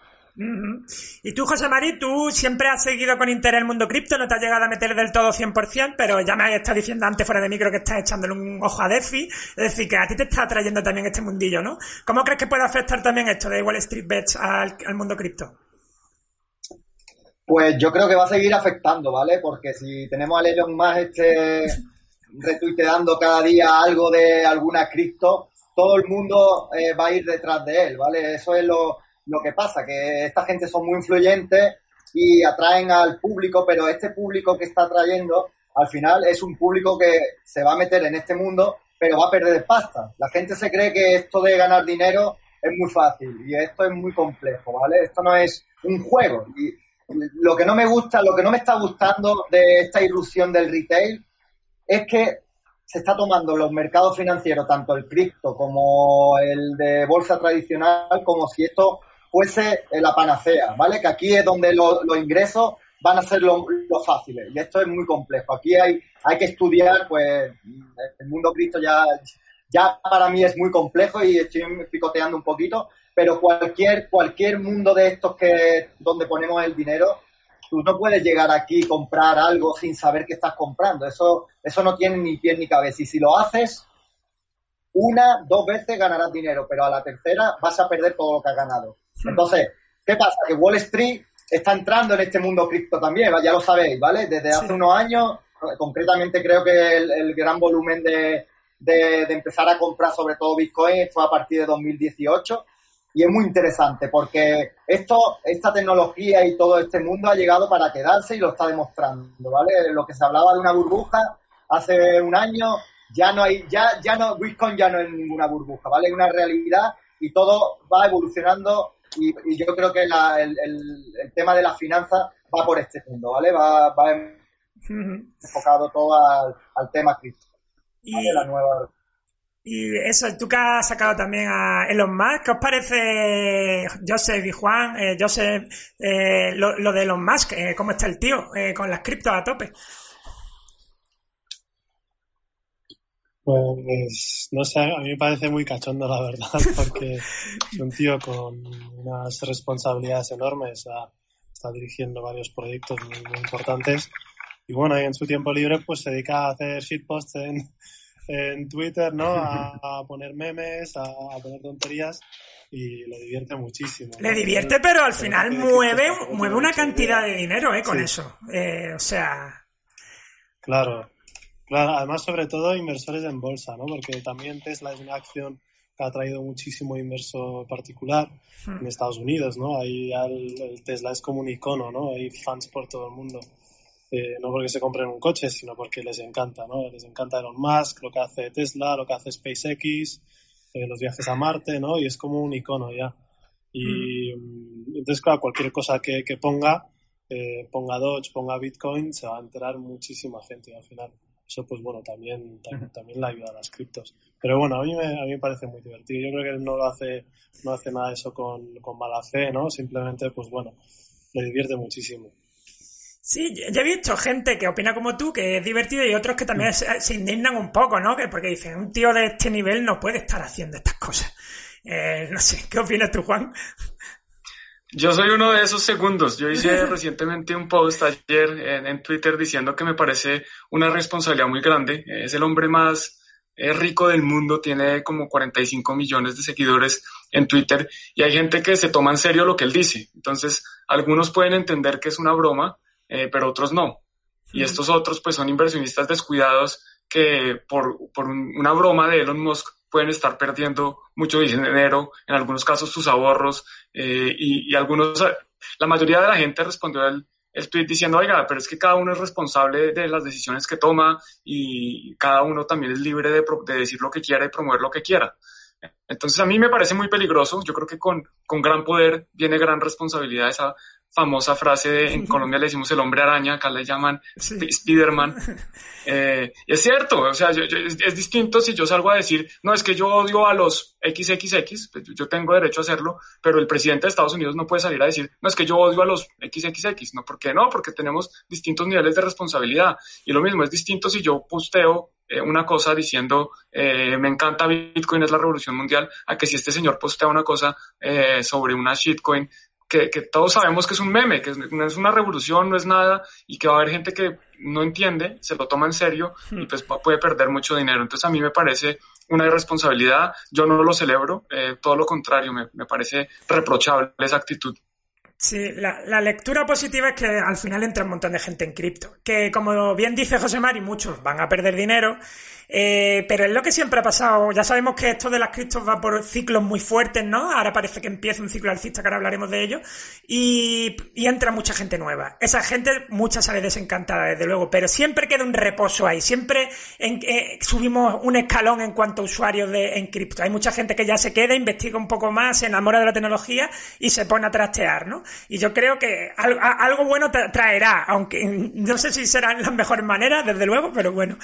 Y tú, José María, tú siempre has seguido con interés el mundo cripto, no te has llegado a meter del todo 100%, pero ya me has estado diciendo antes fuera de micro que estás echándole un ojo a DeFi, es decir, que a ti te está atrayendo también este mundillo, ¿no? ¿Cómo crees que puede afectar también esto de Wall Street Bets al, al mundo cripto? Pues yo creo que va a seguir afectando, ¿vale? Porque si tenemos a Elon Musk este retuiteando cada día algo de alguna cripto, todo el mundo eh, va a ir detrás de él, ¿vale? Eso es lo, lo que pasa, que esta gente son muy influyentes y atraen al público, pero este público que está atrayendo, al final es un público que se va a meter en este mundo, pero va a perder pasta. La gente se cree que esto de ganar dinero es muy fácil y esto es muy complejo, ¿vale? Esto no es un juego. Y lo que no me gusta, lo que no me está gustando de esta irrupción del retail es que se está tomando los mercados financieros, tanto el cripto como el de bolsa tradicional, como si esto fuese la panacea, ¿vale? Que aquí es donde lo- los ingresos van a ser los lo fáciles y esto es muy complejo. Aquí hay, hay que estudiar, pues el mundo cripto ya, ya para mí es muy complejo y estoy picoteando un poquito, pero cualquier, cualquier mundo de estos que donde ponemos el dinero, tú no puedes llegar aquí y comprar algo sin saber qué estás comprando. Eso, eso no tiene ni pie ni cabeza. Y si lo haces, una, dos veces ganarás dinero, pero a la tercera vas a perder todo lo que has ganado. Entonces, ¿qué pasa? Que Wall Street está entrando en este mundo cripto también, ya lo sabéis, ¿vale? Desde hace unos años, concretamente creo que el, el gran volumen de, de, de empezar a comprar sobre todo Bitcoin fue a partir de 2018 y es muy interesante porque esto, esta tecnología y todo este mundo ha llegado para quedarse y lo está demostrando, ¿vale? Lo que se hablaba de una burbuja hace un año, ya no hay, ya, ya no, Bitcoin ya no es ninguna burbuja, ¿vale? Es una realidad y todo va evolucionando y, y yo creo que la- el, el- el tema de las finanzas va por este mundo, ¿vale? Va, va enfocado todo al, al tema cripto. ¿vale? La nueva... y eso, tú que has sacado también a Elon Musk, ¿qué os parece, Joseph y Juan, eh, Joseph, eh, lo, de Elon Musk? Eh, ¿Cómo está el tío eh, con las criptos a tope? Pues no sé, a mí me parece muy cachondo la verdad, porque es un tío con unas responsabilidades enormes, está dirigiendo varios proyectos muy, muy importantes y bueno, y en su tiempo libre pues se dedica a hacer shitposts en, en Twitter, ¿no? A, a poner memes, a, a poner tonterías y le divierte muchísimo. ¿no? Le divierte, pero al Pero final mueve, mueve una cantidad idea. de dinero eh, con Sí. eso. Eh, o sea, Claro, claro, además sobre todo inversores en bolsa, ¿no? Porque también Tesla es una acción que ha traído muchísimo inversor particular en Estados Unidos, ¿no? Ahí el Tesla es como un icono, ¿no? Hay fans por todo el mundo. Eh, no porque se compren un coche, sino porque les encanta, ¿no? Les encanta Elon Musk, lo que hace Tesla, lo que hace SpaceX, eh, los viajes a Marte, ¿no? Y es como un icono ya. Y mm, entonces, claro, cualquier cosa que, que ponga, eh, ponga Doge, ponga Bitcoin, se va a enterar muchísima gente al final. Eso, pues bueno, también, también, también le ayuda a las criptos. Pero bueno, a mí, me, a mí me parece muy divertido. Yo creo que él no lo hace, no hace nada de eso con, con mala fe, ¿no? Simplemente, pues bueno, le divierte muchísimo. Sí, yo yo he visto gente que opina como tú, que es divertido, y otros que también se, se indignan un poco, ¿no? Que porque dicen, un tío de este nivel no puede estar haciendo estas cosas. Eh, no sé, ¿qué opinas tú, Juan? Yo soy uno de esos segundos. Yo hice recientemente un post ayer en, en Twitter diciendo que me parece una responsabilidad muy grande. Es el hombre más eh, rico del mundo, tiene como 45 millones de seguidores en Twitter y hay gente que se toma en serio lo que él dice. Entonces, algunos pueden entender que es una broma, eh, pero otros no. Y estos otros pues son inversionistas descuidados que por, por un- una broma de Elon Musk pueden estar perdiendo mucho dinero, en algunos casos sus ahorros, eh, y, y algunos, la mayoría de la gente respondió el, el tweet diciendo, oiga, pero es que cada uno es responsable de las decisiones que toma y cada uno también es libre de, de decir lo que quiera y promover lo que quiera. Entonces a mí me parece muy peligroso. Yo creo que con, con gran poder viene gran responsabilidad. Esa famosa frase de, en Colombia le decimos el hombre araña, acá le llaman Sí. Sp- Spiderman. Eh, y es cierto, o sea, yo- yo- es, es distinto si yo salgo a decir, no, es que yo odio a los XXX, pues yo- yo tengo derecho a hacerlo, pero el presidente de Estados Unidos no puede salir a decir, no, es que yo odio a los XXX, ¿no? ¿Por qué no? Porque tenemos distintos niveles de responsabilidad. Y lo mismo, es distinto si yo posteo eh, una cosa diciendo, eh, me encanta Bitcoin, es la revolución mundial, a que si este señor postea una cosa eh, sobre una shitcoin, que, todos sabemos que es un meme, que no es una revolución, no es nada, y que va a haber gente que no entiende, se lo toma en serio y pues puede perder mucho dinero. Entonces a mí me parece una irresponsabilidad, yo no lo celebro, eh, todo lo contrario, me, me parece reprochable esa actitud. Sí, la, la, lectura positiva es que al final entra un montón de gente en cripto. Que como bien dice José Mari, muchos van a perder dinero eh, pero es lo que siempre ha pasado. Ya sabemos que esto de las criptos va por ciclos muy fuertes, ¿no? Ahora parece que empieza un ciclo alcista, que ahora hablaremos de ello. Y, y entra mucha gente nueva. Esa gente, mucha sale desencantada, desde luego, pero siempre queda un reposo ahí. Siempre en, eh, subimos un escalón en cuanto a usuarios de, en cripto. Hay mucha gente que ya se queda, investiga un poco más, se enamora de la tecnología y se pone a trastear, ¿no? Y yo creo que algo, algo bueno traerá, aunque no sé si serán las mejores maneras, desde luego, pero bueno.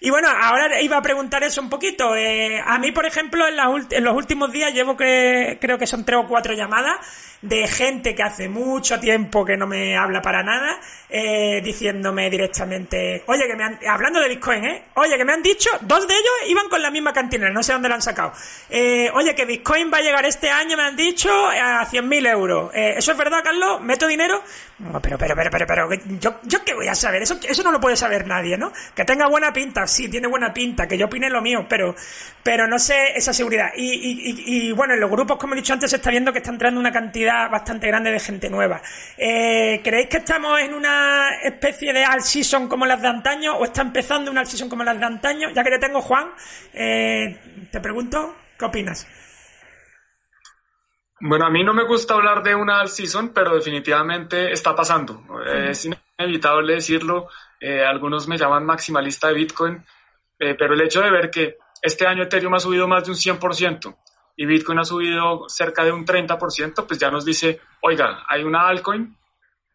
Y bueno, ahora iba a preguntar eso un poquito. Eh, a mí, por ejemplo, en, en, los últimos días llevo que creo que son tres o cuatro llamadas de gente que hace mucho tiempo que no me habla para nada, eh, diciéndome directamente, oye, que me han, hablando de Bitcoin, ¿eh? Oye, que me han dicho, dos de ellos iban con la misma cantina, no sé dónde lo han sacado. Eh, oye, que Bitcoin va a llegar este año, me han dicho, a 100.000 euros. Eh, ¿Eso es verdad, Carlos? ¿Meto dinero? Pero, pero, pero, pero, pero, yo, yo qué voy a saber, eso, eso no lo puede saber nadie, ¿no? Que tenga buena pinta, sí, tiene buena pinta, que yo opine lo mío, pero, pero no sé esa seguridad. Y, y, y, y bueno, en los grupos, como he dicho antes, se está viendo que está entrando una cantidad bastante grande de gente nueva. Eh, ¿Creéis que estamos en una especie de all season como las de antaño o está empezando una all season como las de antaño? Ya que te tengo, Juan, eh, te pregunto, ¿qué opinas? Bueno, a mí no me gusta hablar de una season, pero definitivamente está pasando. Es inevitable decirlo. Eh, algunos me llaman maximalista de Bitcoin, eh, pero el hecho de ver que este año Ethereum ha subido más de un 100%, y Bitcoin ha subido cerca de un 30%, pues ya nos dice, oiga, hay una altcoin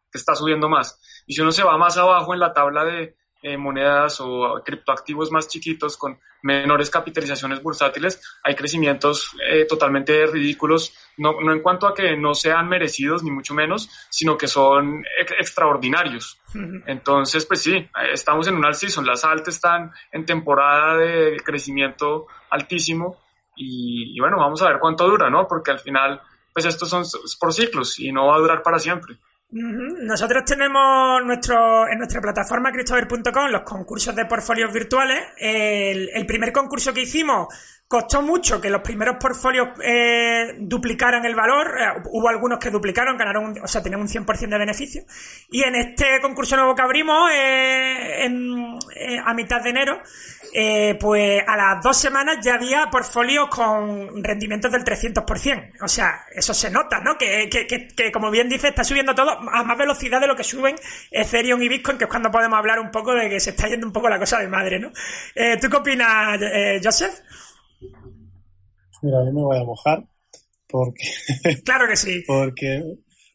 que está subiendo más. Y si uno se va más abajo en la tabla de eh, monedas o criptoactivos más chiquitos con menores capitalizaciones bursátiles, hay crecimientos eh, totalmente ridículos, no, no, en cuanto a que no sean merecidos, ni mucho menos, sino que son ex extraordinarios. Entonces, pues sí, estamos en un alt season, las altas están en temporada de crecimiento altísimo y, y, bueno, vamos a ver cuánto dura, ¿no? Porque al final, pues estos son por ciclos y no va a durar para siempre. Nosotros tenemos nuestro, en nuestra plataforma cristover.com los concursos de portfolios virtuales. El, el, primer concurso que hicimos costó mucho que los primeros portfolios eh, duplicaran el valor. Eh, hubo algunos que duplicaron, ganaron, o sea, tenían un 100% de beneficio. Y en este concurso nuevo que abrimos eh, en, a mitad de enero, pues a las dos semanas ya había portfolios con rendimientos del 300%. O sea, eso se nota, ¿no? Que, que, que, que, como bien dice, está subiendo todo a más velocidad de lo que suben Ethereum y Bitcoin, que es cuando podemos hablar un poco de que se está yendo un poco la cosa de madre, ¿no? ¿Tú qué opinas, Joseph? Mira, yo me voy a mojar porque... claro que sí. porque,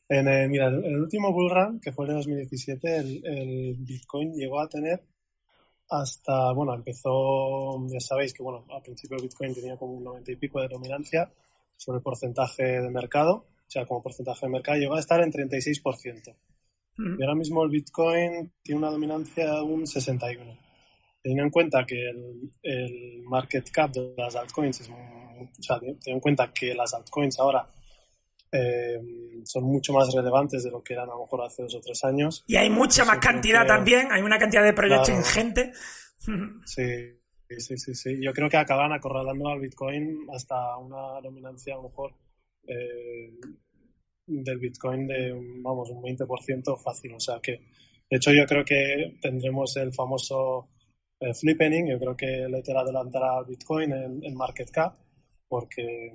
en el, mira, el último bullrun, que fue el de 2017, el, el, Bitcoin llegó a tener hasta, bueno, empezó, ya sabéis que, bueno, al principio el Bitcoin tenía como un 90 y pico de dominancia sobre el porcentaje de mercado, o sea, como porcentaje de mercado llegó a estar en 36%. Mm. Y ahora mismo el Bitcoin tiene una dominancia de un 61%. Teniendo en cuenta que el, el market cap de las altcoins es muy o sea, ten en cuenta que las altcoins ahora eh, son mucho más relevantes de lo que eran a lo mejor hace dos o tres años. Y hay mucha más cantidad que, también, hay una cantidad de proyectos claro, ingente. Sí, sí, sí, sí. Yo creo que acaban acorralando al Bitcoin hasta una dominancia a lo mejor eh, del Bitcoin de, vamos, un 20% fácil. O sea que, de hecho, yo creo que tendremos el famoso eh, flippening. Yo creo que Lether adelantará al Bitcoin en, en market cap porque,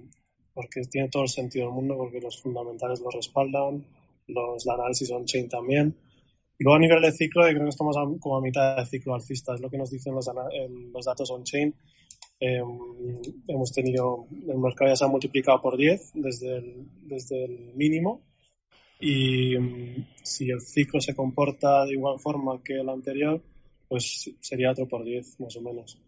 porque tiene todo el sentido del mundo, porque los fundamentales lo respaldan, los análisis on-chain también. Y luego a nivel de ciclo, yo creo que estamos a, como a mitad de ciclo alcista, es lo que nos dicen los, los datos on-chain. Eh, hemos tenido, el mercado ya se ha multiplicado por 10 desde el, desde el mínimo y um, si el ciclo se comporta de igual forma que el anterior, pues sería otro por 10 más o menos.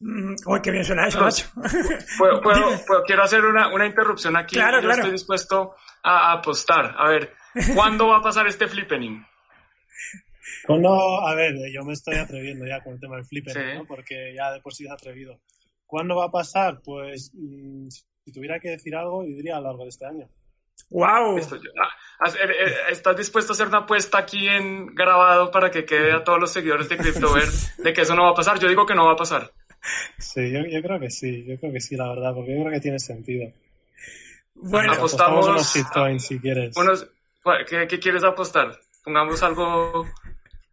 Uy, qué bien suena eso, macho. ¿Puedo, puedo, puedo, quiero hacer una, una, interrupción aquí. Claro, Yo claro. estoy dispuesto a, a, apostar. A ver, ¿cuándo va a pasar este flippening? ¿Cuándo? A ver, yo me estoy atreviendo ya con el tema del flippening, sí. ¿no? Porque ya de por sí es atrevido. ¿Cuándo va a pasar? Pues mmm, si tuviera que decir algo, yo diría a lo largo de este año. ¡Wow! Esto, ah, ¿Estás dispuesto a hacer una apuesta aquí en grabado para que quede a todos los seguidores de CryptoVer de que eso no va a pasar? Yo digo que no va a pasar. Sí, yo, yo, creo que sí, yo creo que sí, la verdad, porque yo creo que tiene sentido. Bueno, apostamos, unos shitcoins si quieres. Unos, ¿Cuál- ¿Qué, qué quieres apostar? Pongamos algo.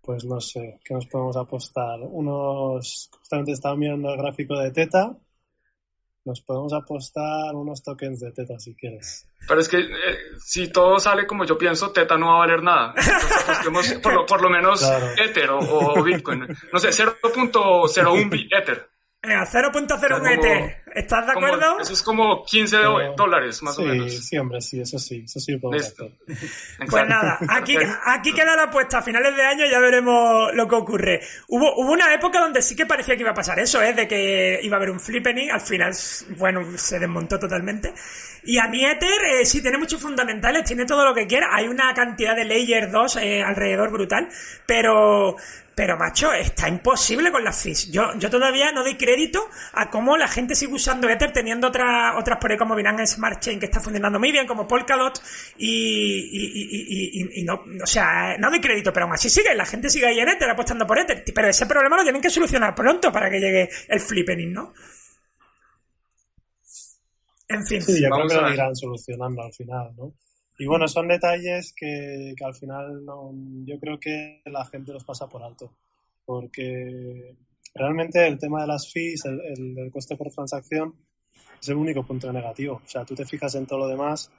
Pues no sé, ¿qué nos podemos apostar? Unos, justamente estaba mirando el gráfico de Teta. Nos podemos apostar unos tokens de Teta si quieres. Pero es que eh, si todo sale como yo pienso, Teta no va a valer nada. Entonces por lo, por lo menos Claro. Ether o, o Bitcoin. No sé, 0.01 bi- Ether. Venga, 0.01 Como- ET. ¿Estás de Como- acuerdo? eso es como 15 do- Pero- dólares, más sí, o menos. sí, hombre, sí, eso sí, eso sí Listo. Pues nada, aquí, aquí queda la apuesta. A finales de año ya veremos lo que ocurre. Hubo, hubo una época donde sí que parecía que iba a pasar eso, ¿eh? De que iba a haber un flippening. Al final, bueno, se desmontó totalmente. Y a mi Ether eh, sí tiene muchos fundamentales, tiene todo lo que quiera. Hay una cantidad de Layer 2 eh, alrededor brutal. Pero, pero macho, está imposible con las fees. Yo, yo todavía no doy crédito a cómo la gente sigue usando Ether teniendo otras otras por ahí como Binance Smart Chain que está funcionando muy bien, como Polkadot y, y, y, y- y- y no, o sea, no doy crédito, pero aún así sigue, la gente sigue ahí en Ether apostando por Ether. Pero ese problema lo tienen que solucionar pronto para que llegue el flippening, ¿no? En fin. Sí, yo creo que a lo irán solucionando al final, ¿no? Y bueno, son detalles que, que al final no, yo creo que la gente los pasa por alto. Porque realmente el tema de las fees, el, el- coste por transacción, es el único punto negativo. O sea, tú te fijas en todo lo demás,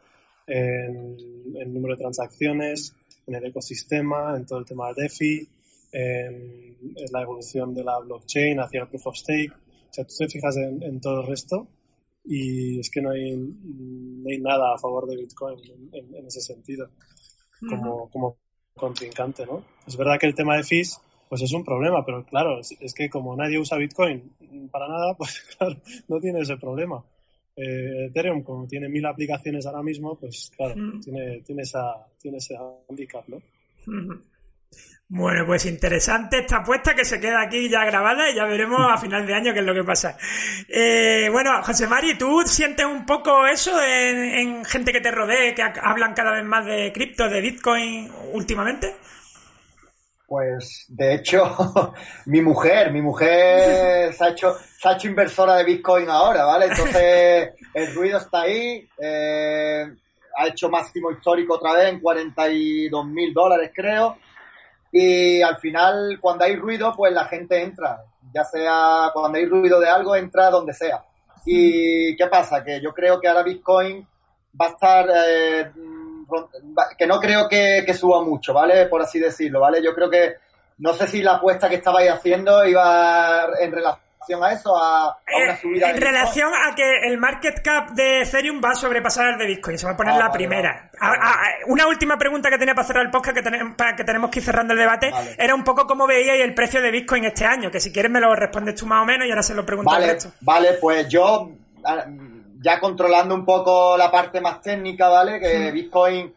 en el número de transacciones, en el ecosistema, en todo el tema de DeFi, en, en la evolución de la blockchain hacia el proof of stake. O sea, tú te fijas en, en todo el resto y es que no hay, no hay nada a favor de Bitcoin en, en- en ese sentido, como, como contrincante, ¿no? Es verdad que el tema de fees, pues es un problema, pero claro, es, es que como nadie usa Bitcoin para nada, pues claro, no tiene ese problema. Eh, Ethereum, como tiene mil aplicaciones ahora mismo, pues claro, Mm. tiene, tiene, esa, tiene ese handicap, ¿no? Bueno, pues interesante esta apuesta que se queda aquí ya grabada y ya veremos a final de año qué es lo que pasa. Eh, bueno, José Mari, ¿tú sientes un poco eso en, en gente que te rodee, que ha- hablan cada vez más de cripto, de Bitcoin últimamente? Pues, de hecho, mi mujer, mi mujer se ha hecho, se ha hecho inversora de Bitcoin ahora, ¿vale? Entonces, el ruido está ahí, eh, ha hecho máximo histórico otra vez en 42 mil dólares, creo. Y al final, cuando hay ruido, pues la gente entra. Ya sea cuando hay ruido de algo, entra donde sea. ¿Y qué pasa? Que yo creo que ahora Bitcoin va a estar, eh, que no creo que, que suba mucho, ¿vale? Por así decirlo, ¿vale? Yo creo que, no sé si la apuesta que estabais haciendo iba en relación a eso, a, a una Eh, subida de en Bitcoin. relación a que el market cap de Ethereum va a sobrepasar el de Bitcoin, se va a poner Ah, la vale, primera. vale. A- a- una última pregunta que tenía para cerrar el podcast, que, tenemos, para que tenemos que ir cerrando el debate, Vale. era un poco cómo veíais el precio de Bitcoin este año, que si quieres me lo respondes tú más o menos y ahora se lo pregunto al Vale, vale, pues yo, ah, ya controlando un poco la parte más técnica, ¿vale? Que. Bitcoin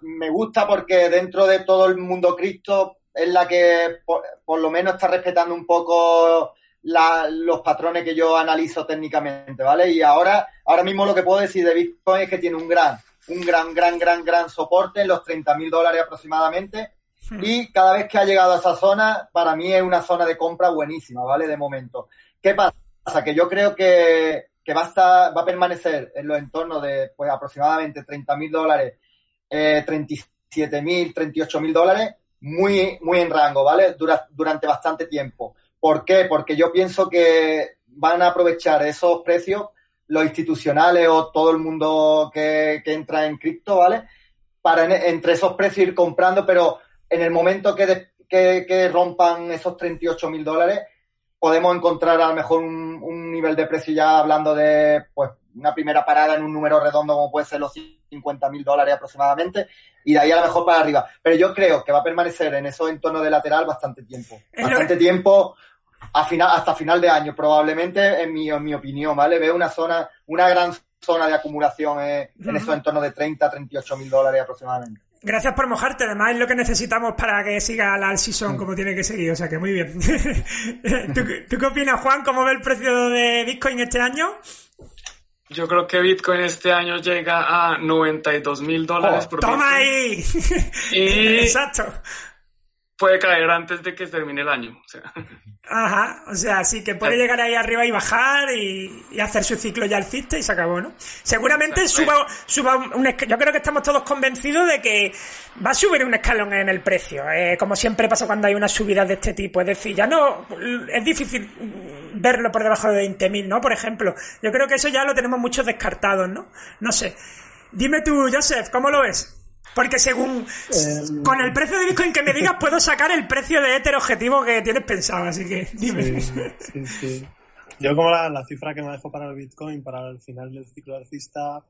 me gusta porque dentro de todo el mundo cripto es la que por, por lo menos está respetando un poco la- los patrones que yo analizo técnicamente, ¿vale? Y ahora, ahora mismo lo que puedo decir de Bitcoin es que tiene un gran, un gran, gran, gran, gran soporte en los 30 mil dólares aproximadamente. Y cada vez que ha llegado a esa zona, para mí es una zona de compra buenísima, ¿vale? De momento. ¿Qué pasa? Que yo creo que, que va, a estar- va a permanecer en los entornos de pues, aproximadamente 30 mil dólares, eh, 37 mil, 38 mil dólares, muy, muy en rango, ¿vale? Dura- durante bastante tiempo. ¿Por qué? Porque yo pienso que van a aprovechar esos precios los institucionales o todo el mundo que, que entra en cripto, ¿vale? Para en- entre esos precios ir comprando, pero en el momento que, de- que, que rompan esos 38 mil dólares, podemos encontrar a lo mejor un, un nivel de precio ya hablando de pues una primera parada en un número redondo como puede ser los 50 mil dólares aproximadamente y de ahí a lo mejor para arriba. Pero yo creo que va a permanecer en esos entornos de lateral bastante tiempo. Bastante tiempo a final, hasta final de año probablemente en mi, en mi opinión, ¿vale? Veo una zona, una gran zona de acumulación eh, en Ujú. esos entornos de 30 38 mil dólares aproximadamente. Gracias por mojarte, además es lo que necesitamos para que siga la all-season como tiene que seguir, o sea que muy bien. ¿Tú, tú qué opinas, Juan? ¿Cómo ve el precio de Bitcoin este año? Yo creo que Bitcoin este año llega a 92 mil dólares Oh, por ¡Toma Bitcoin. ahí! Y Exacto. puede caer antes de que termine el año. O sea, Ajá, o sea, sí que puede llegar ahí arriba y bajar y, y hacer su ciclo ya alcista y se acabó, ¿no? Seguramente suba, suba un, un yo creo que estamos todos convencidos de que va a subir un escalón en el precio, eh, como siempre pasa cuando hay unas subidas de este tipo, es decir, ya no, es difícil verlo por debajo de 20.000, ¿no? Por ejemplo, yo creo que eso ya lo tenemos muchos descartados, ¿no? No sé. Dime tú, Joseph, ¿cómo lo ves? Porque según Eh, con el precio de Bitcoin que me digas puedo sacar el precio de Ether objetivo que tienes pensado, así que dime. Sí, sí, sí. Yo como la, la cifra que me dejo para el Bitcoin para el final del ciclo alcista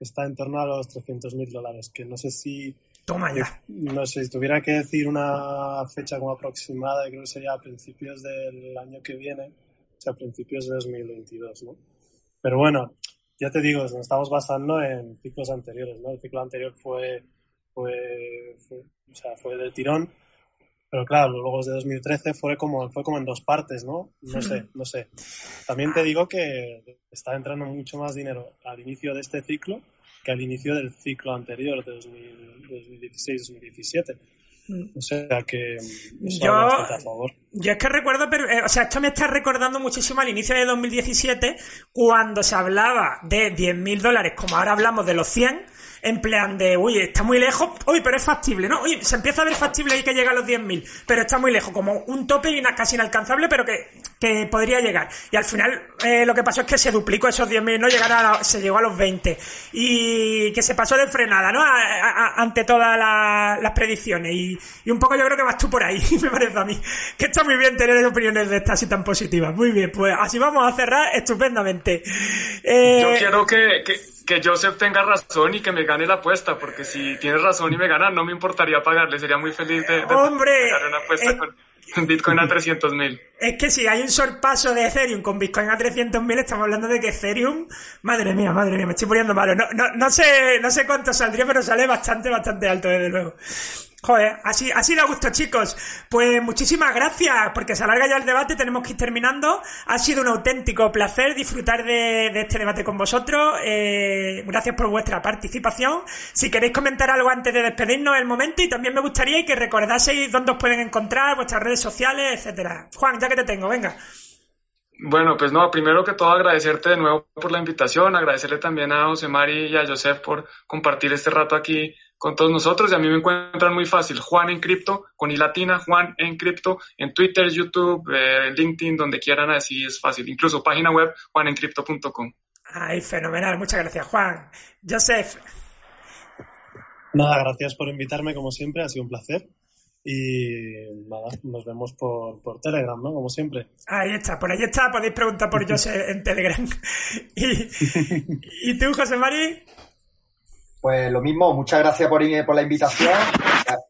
está en torno a los 300 mil dólares, que no sé si Toma ya. no sé si tuviera que decir una fecha como aproximada, creo que sería a principios del año que viene, o sea, a principios de 2022, ¿no? Pero bueno, ya te digo, nos estamos basando en ciclos anteriores, ¿no? El ciclo anterior fue, fue, fue, o sea, fue del tirón, pero claro, luego desde 2013 fue como, fue como en dos partes, ¿no? No sé, no sé. También te digo que está entrando mucho más dinero al inicio de este ciclo que al inicio del ciclo anterior de 2016-2017. O sea que mm, eso Yo- a favor. Yo es que recuerdo, pero, eh, o sea, esto me está recordando muchísimo al inicio de 2017, cuando se hablaba de 10.000 dólares, como ahora hablamos de los 100, en plan de, uy, está muy lejos, uy, pero es factible, ¿no? Uy, se empieza a ver factible y que llega a los 10.000, pero está muy lejos, como un tope y una casi inalcanzable, pero que, que podría llegar. Y al final, eh, lo que pasó es que se duplicó esos 10.000, ¿no? Llegaron a se llegó a los 20. Y que se pasó de frenada, ¿no? Ante todas la- las predicciones. Y, y un poco yo creo que vas tú por ahí, me parece a mí. Que está muy bien tener opiniones de estas así tan positivas. Muy bien, pues así vamos a cerrar estupendamente. Eh, Yo quiero que, que, que Joseph tenga razón y que me gane la apuesta, porque si tienes razón y me gana, no me importaría pagarle, sería muy feliz de, de Hombre, pagar una apuesta eh, con Bitcoin a 300 mil. Es que si hay un sorpaso de Ethereum con Bitcoin a 300.000, estamos hablando de que Ethereum, madre mía, madre mía, me estoy poniendo malo. No, no, no sé, no sé cuánto saldría, pero sale bastante, bastante alto, desde luego. Joder, así, así da gusto, chicos. Pues muchísimas gracias, porque se alarga ya el debate, tenemos que ir terminando. Ha sido un auténtico placer disfrutar de, este debate con vosotros. Eh, gracias por vuestra participación. Si queréis comentar algo antes de despedirnos, el momento, y también me gustaría que recordaseis dónde os pueden encontrar, vuestras redes sociales, etcétera. Juan, ya que te tengo, venga. Bueno, pues no, primero que todo agradecerte de nuevo por la invitación, agradecerle también a José Mari y a Joseph por compartir este rato aquí con todos nosotros y a mí me encuentran muy fácil, Juan en cripto, con i latina, Juan en cripto, en Twitter, YouTube, eh, LinkedIn, donde quieran, así es fácil, incluso página web juanencrypto.com. Ay, fenomenal, muchas gracias, Juan. Joseph, Nada, gracias por invitarme como siempre, ha sido un placer. Y nada, nos vemos por, por Telegram, ¿no? Como siempre. ahí está, por ahí está, podéis preguntar por Joseph en Telegram. y, ¿Y tú, José Mari? Pues lo mismo, muchas gracias por, por la invitación,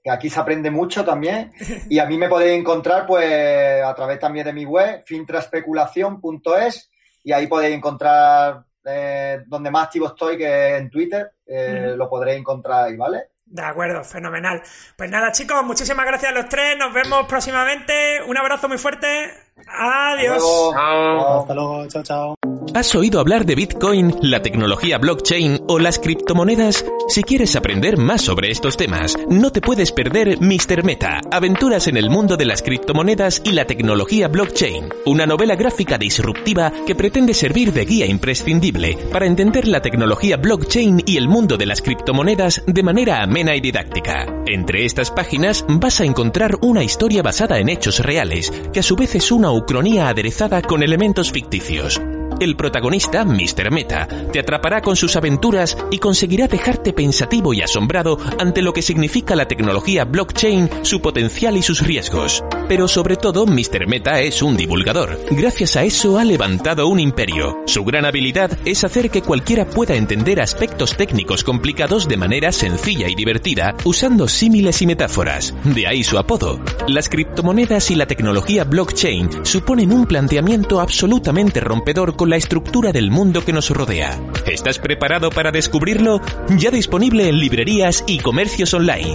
que aquí se aprende mucho también. Y a mí me podéis encontrar pues a través también de mi web, fintraspeculación.es, y ahí podéis encontrar eh, donde más activo estoy, que en Twitter, eh, lo podréis encontrar ahí, ¿vale? De acuerdo, fenomenal. Pues nada, chicos, muchísimas gracias a los tres. Nos vemos próximamente. Un abrazo muy fuerte. Adiós. luego. Chao. Hasta luego, chao, chao. ¿Has oído hablar de Bitcoin, la tecnología blockchain o las criptomonedas? Si quieres aprender más sobre estos temas, no te puedes perder Mr. Meta, Aventuras en el mundo de las criptomonedas y la tecnología blockchain, una novela gráfica disruptiva que pretende servir de guía imprescindible para entender la tecnología blockchain y el mundo de las criptomonedas de manera amena y didáctica. Entre estas páginas vas a encontrar una historia basada en hechos reales, que a su vez es una ucronía aderezada con elementos ficticios. El protagonista, Mr. Meta, te atrapará con sus aventuras y conseguirá dejarte pensativo y asombrado ante lo que significa la tecnología blockchain, su potencial y sus riesgos. Pero sobre todo, Mr. Meta es un divulgador. Gracias a eso ha levantado un imperio. Su gran habilidad es hacer que cualquiera pueda entender aspectos técnicos complicados de manera sencilla y divertida, usando símiles y metáforas. De ahí su apodo. Las criptomonedas y la tecnología blockchain suponen un planteamiento absolutamente rompedor con la estructura del mundo que nos rodea. ¿Estás preparado para descubrirlo? Ya disponible en librerías y comercios online.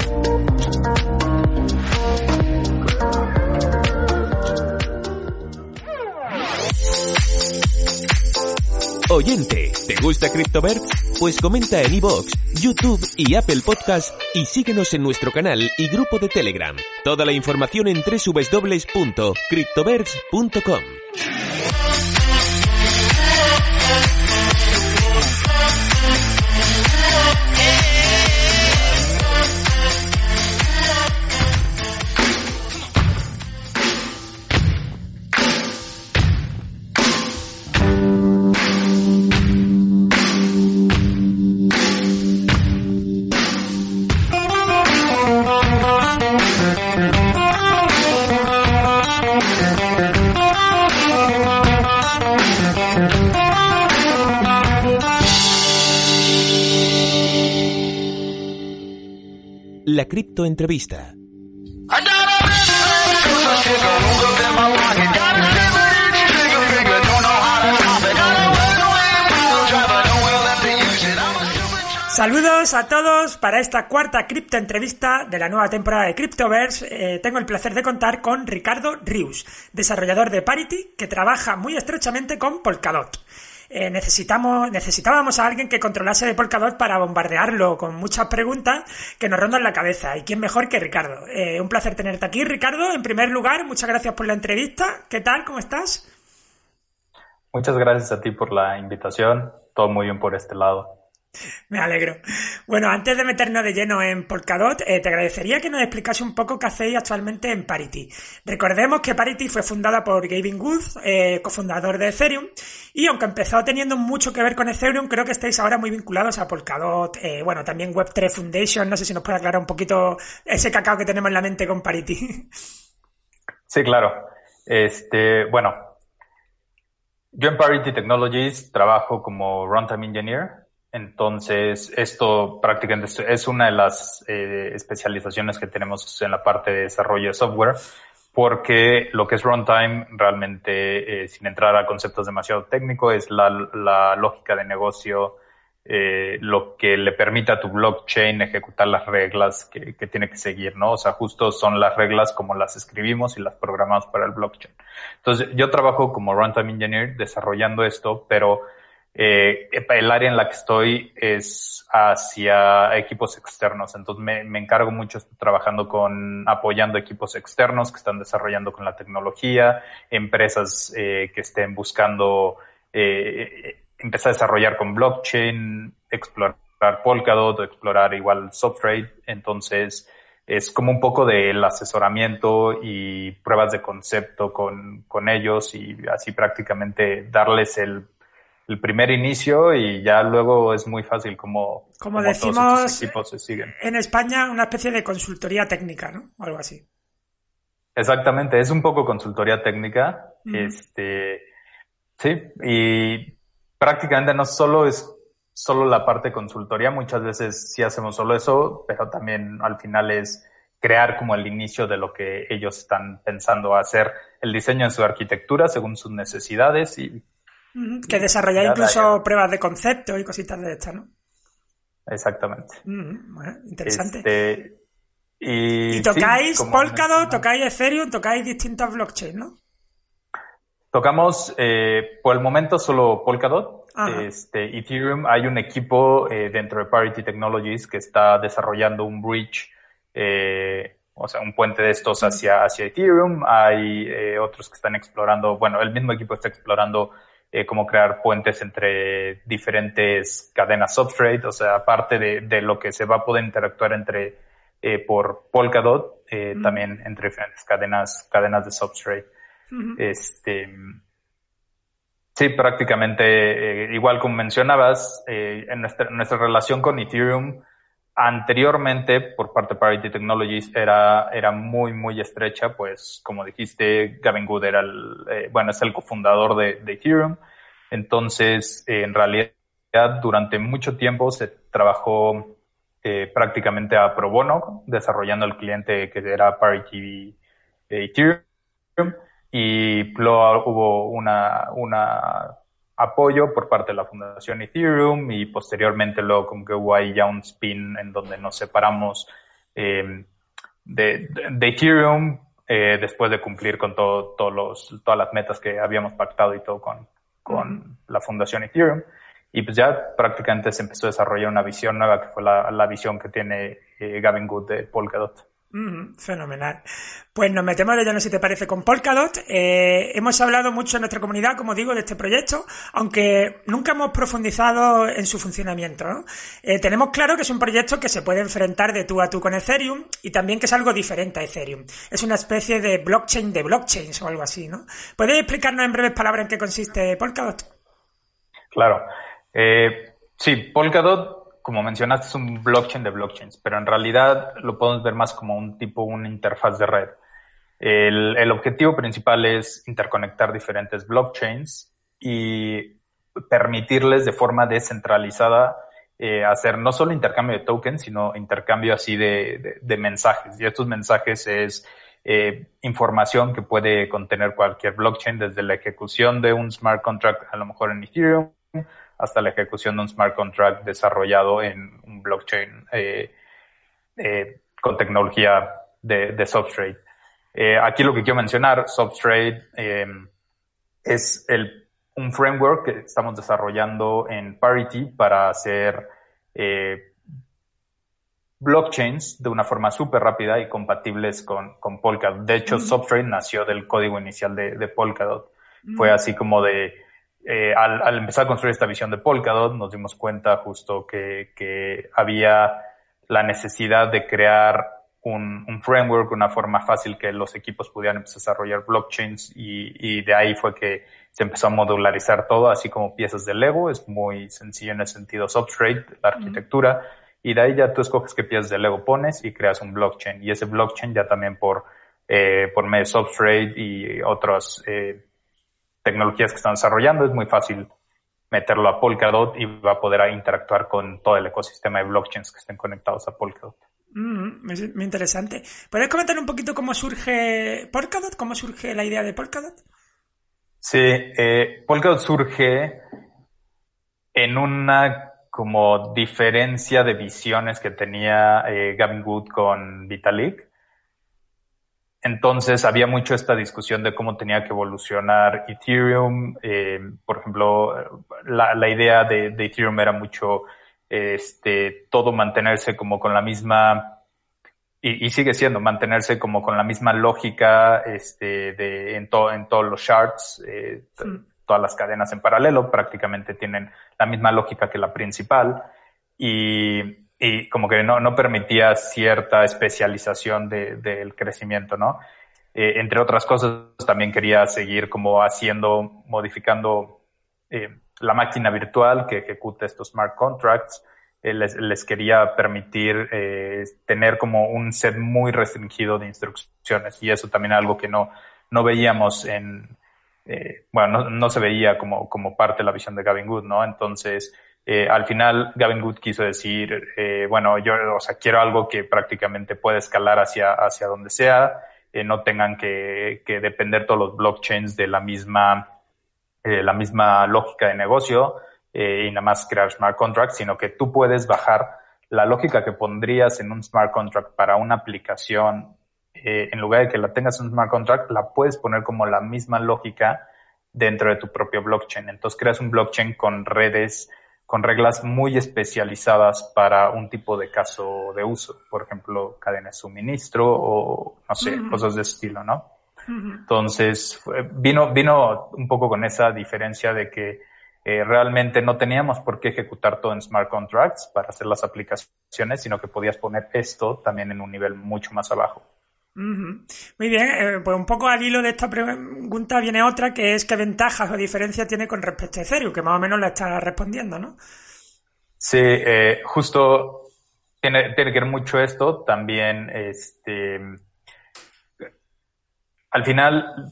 Oyente, ¿te gusta CryptoBert? Pues comenta en iVoox, YouTube y Apple Podcast y síguenos en nuestro canal y grupo de Telegram. Toda la información en www.cryptoverse.com. Yeah. La criptoentrevista. Saludos a todos para esta cuarta cripto entrevista de la nueva temporada de Cryptoverse. Eh, tengo el placer de contar con Ricardo Rius, desarrollador de Parity, que trabaja muy estrechamente con Polkadot. Eh, necesitamos, necesitábamos a alguien que controlase de Polkadot para bombardearlo con muchas preguntas que nos rondan la cabeza. ¿Y quién mejor que Ricardo? Eh, un placer tenerte aquí, Ricardo. En primer lugar, muchas gracias por la entrevista. ¿Qué tal? ¿Cómo estás? Muchas gracias a ti por la invitación. Todo muy bien por este lado. Me alegro. Bueno, antes de meternos de lleno en Polkadot, eh, te agradecería que nos explicase un poco qué hacéis actualmente en Parity. Recordemos que Parity fue fundada por Gavin Wood, eh, cofundador de Ethereum, y aunque empezó teniendo mucho que ver con Ethereum, creo que estáis ahora muy vinculados a Polkadot, eh, bueno, también Web3 Foundation, no sé si nos puede aclarar un poquito ese cacao que tenemos en la mente con Parity. Sí, claro. Este, bueno, yo en Parity Technologies trabajo como Runtime Engineer, entonces, esto prácticamente es una de las eh, especializaciones que tenemos en la parte de desarrollo de software, porque lo que es runtime realmente, eh, sin entrar a conceptos demasiado técnicos, es la, la lógica de negocio, eh, lo que le permite a tu blockchain ejecutar las reglas que, que, tiene que seguir, ¿no? O sea, justo son las reglas como las escribimos y las programamos para el blockchain. Entonces, yo trabajo como runtime engineer desarrollando esto, pero eh, el área en la que estoy es hacia equipos externos, entonces me, encargo mucho trabajando con, apoyando equipos externos que están desarrollando con la tecnología, empresas eh, que estén buscando eh, empezar a desarrollar con blockchain, explorar Polkadot, explorar igual Substrate, entonces es como un poco del asesoramiento y pruebas de concepto con, con ellos y así prácticamente darles el el primer inicio y ya luego es muy fácil como, como, como decimos equipos se siguen. en España una especie de consultoría técnica, ¿no? O algo así. Exactamente, es un poco consultoría técnica, este, sí, y prácticamente no solo es solo la parte consultoría, muchas veces sí hacemos solo eso, pero también al final es crear como el inicio de lo que ellos están pensando hacer, el diseño en su arquitectura según sus necesidades y que desarrolláis incluso pruebas de concepto y cositas de estas, ¿no? Exactamente. Mm, bueno, interesante. Este, y, y, tocáis sí, Polkadot, tocáis Ethereum, tocáis distintas blockchains, ¿no? Tocamos eh, por el momento solo Polkadot. Este, Ethereum, hay un equipo eh, dentro de Parity Technologies que está desarrollando un bridge, eh, o sea, un puente de estos hacia, hacia Ethereum. Hay otros que están explorando, bueno, el mismo equipo está explorando eh, cómo crear puentes entre diferentes cadenas substrate, o sea, aparte de, de, lo que se va a poder interactuar entre eh, por Polkadot, eh, uh -huh. también entre diferentes cadenas, cadenas de substrate. Uh -huh. Este, sí, prácticamente, igual como mencionabas, en nuestra, nuestra relación con Ethereum, anteriormente por parte de Parity Technologies era, era muy, muy estrecha, pues como dijiste, Gavin Good era el, eh, bueno, es el cofundador de, de Ethereum. Entonces, eh, en realidad, durante mucho tiempo se trabajó eh, prácticamente a pro bono, desarrollando el cliente que era Parity Ethereum. Y luego hubo una, una apoyo por parte de la Fundación Ethereum y posteriormente luego como que hubo ahí ya un spin en donde nos separamos eh, de, de, Ethereum eh, después de cumplir con todo, los, todas las metas que habíamos pactado y todo con, con la Fundación Ethereum. y pues ya prácticamente se empezó a desarrollar una visión nueva que fue la, la visión que tiene eh, Gavin Good de Polkadot. Fenomenal. Pues nos metemos de lleno, si te parece, con Polkadot. Eh, hemos hablado mucho en nuestra comunidad, como digo, de este proyecto, aunque nunca hemos profundizado en su funcionamiento. ¿no? Eh, tenemos claro que es un proyecto que se puede enfrentar de tú a tú con Ethereum y también que es algo diferente a Ethereum. Es una especie de blockchain de blockchains o algo así, ¿no? ¿Puedes explicarnos en breves palabras en qué consiste Polkadot? Claro. Eh, sí, Polkadot como mencionaste, es un blockchain de blockchains, pero en realidad lo podemos ver más como un tipo, una interfaz de red. El, objetivo principal es interconectar diferentes blockchains y permitirles de forma descentralizada eh, hacer no solo intercambio de tokens, sino intercambio así de mensajes. Y estos mensajes es eh, información que puede contener cualquier blockchain, desde la ejecución de un smart contract, a lo mejor en Ethereum, hasta la ejecución de un smart contract desarrollado en un blockchain eh, eh, con tecnología de, de Substrate. Eh, aquí lo que quiero mencionar, Substrate es el, un framework que estamos desarrollando en Parity para hacer blockchains de una forma súper rápida y compatibles con, con Polkadot. De hecho, mm -hmm. Substrate nació del código inicial de, de Polkadot. Mm -hmm. Fue así como de eh, al, al, empezar a construir esta visión de Polkadot, nos dimos cuenta justo que, que había la necesidad de crear un, un, framework, una forma fácil que los equipos pudieran empezar a desarrollar blockchains y, y, de ahí fue que se empezó a modularizar todo, así como piezas de Lego, es muy sencillo en el sentido substrate, la arquitectura, mm -hmm. y de ahí ya tú escoges qué piezas de Lego pones y creas un blockchain, y ese blockchain ya también por, eh, por medio de substrate y otros eh, tecnologías que están desarrollando, es muy fácil meterlo a Polkadot y va a poder interactuar con todo el ecosistema de blockchains que estén conectados a Polkadot. Mm, es muy interesante. ¿Puedes comentar un poquito cómo surge Polkadot? ¿Cómo surge la idea de Polkadot? Sí, eh, Polkadot surge en una como diferencia de visiones que tenía eh, Gavin Wood con Vitalik. Entonces había mucho esta discusión de cómo tenía que evolucionar Ethereum. Eh, por ejemplo, la, la idea de, de, Ethereum era mucho este, todo mantenerse como con la misma, y, y, sigue siendo, mantenerse como con la misma lógica este, de, en, to, en todos los charts, eh, sí. todas las cadenas en paralelo prácticamente tienen la misma lógica que la principal. Y y como que no, no permitía cierta especialización del de, crecimiento, ¿no? Eh, entre otras cosas, también quería seguir como haciendo, modificando eh, la máquina virtual que ejecuta estos smart contracts. Eh, les, les, quería permitir eh, tener como un set muy restringido de instrucciones y eso también algo que no, no veíamos en, eh, bueno, no, no se veía como, como parte de la visión de Gavin Good, ¿no? Entonces, eh, al final Gavin Good quiso decir, eh, bueno, yo, o sea, quiero algo que prácticamente pueda escalar hacia, hacia donde sea, eh, no tengan que, que, depender todos los blockchains de la misma, la misma lógica de negocio y nada más crear smart contracts, sino que tú puedes bajar la lógica que pondrías en un smart contract para una aplicación, en lugar de que la tengas en un smart contract, la puedes poner como la misma lógica dentro de tu propio blockchain. Entonces creas un blockchain con redes con reglas muy especializadas para un tipo de caso de uso, por ejemplo, cadena de suministro o, no sé, uh -huh. cosas de estilo, ¿no? Uh -huh. Entonces, vino, vino un poco con esa diferencia de que eh, realmente no teníamos por qué ejecutar todo en smart contracts para hacer las aplicaciones, sino que podías poner esto también en un nivel mucho más abajo. Muy bien, eh, pues un poco al hilo de esta pregunta viene otra que es qué ventajas o diferencias tiene con respecto a Ethereum, que más o menos la está respondiendo, ¿no? Sí, eh, justo tiene, tiene que ver mucho esto. También, este, al final,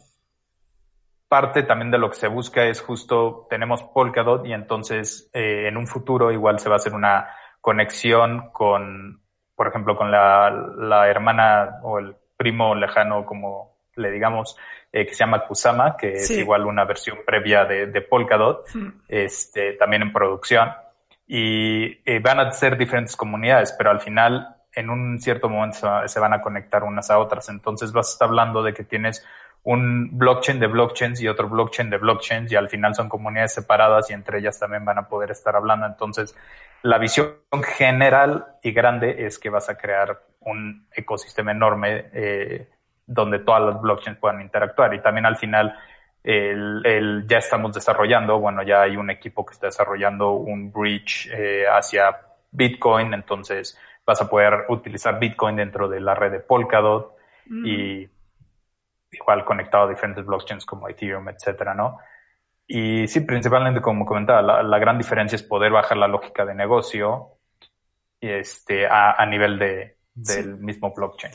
parte también de lo que se busca es justo, tenemos Polkadot y entonces eh, en un futuro igual se va a hacer una conexión con, por ejemplo, con la, la hermana o el primo lejano, como le digamos, eh, que se llama Kusama, que sí. es igual una versión previa de, de Polkadot, mm. este, también en producción. Y eh, van a ser diferentes comunidades, pero al final, en un cierto momento se van a conectar unas a otras. Entonces vas a estar hablando de que tienes un blockchain de blockchains y otro blockchain de blockchains y al final son comunidades separadas y entre ellas también van a poder estar hablando. Entonces, la visión general y grande es que vas a crear un ecosistema enorme eh, donde todas las blockchains puedan interactuar. Y también al final el, ya estamos desarrollando, bueno, ya hay un equipo que está desarrollando un bridge eh, hacia Bitcoin, entonces vas a poder utilizar Bitcoin dentro de la red de Polkadot y igual conectado a diferentes blockchains como Ethereum, etcétera, ¿no? Y sí, principalmente como comentaba, la, gran diferencia es poder bajar la lógica de negocio este, a, nivel de, del mismo blockchain.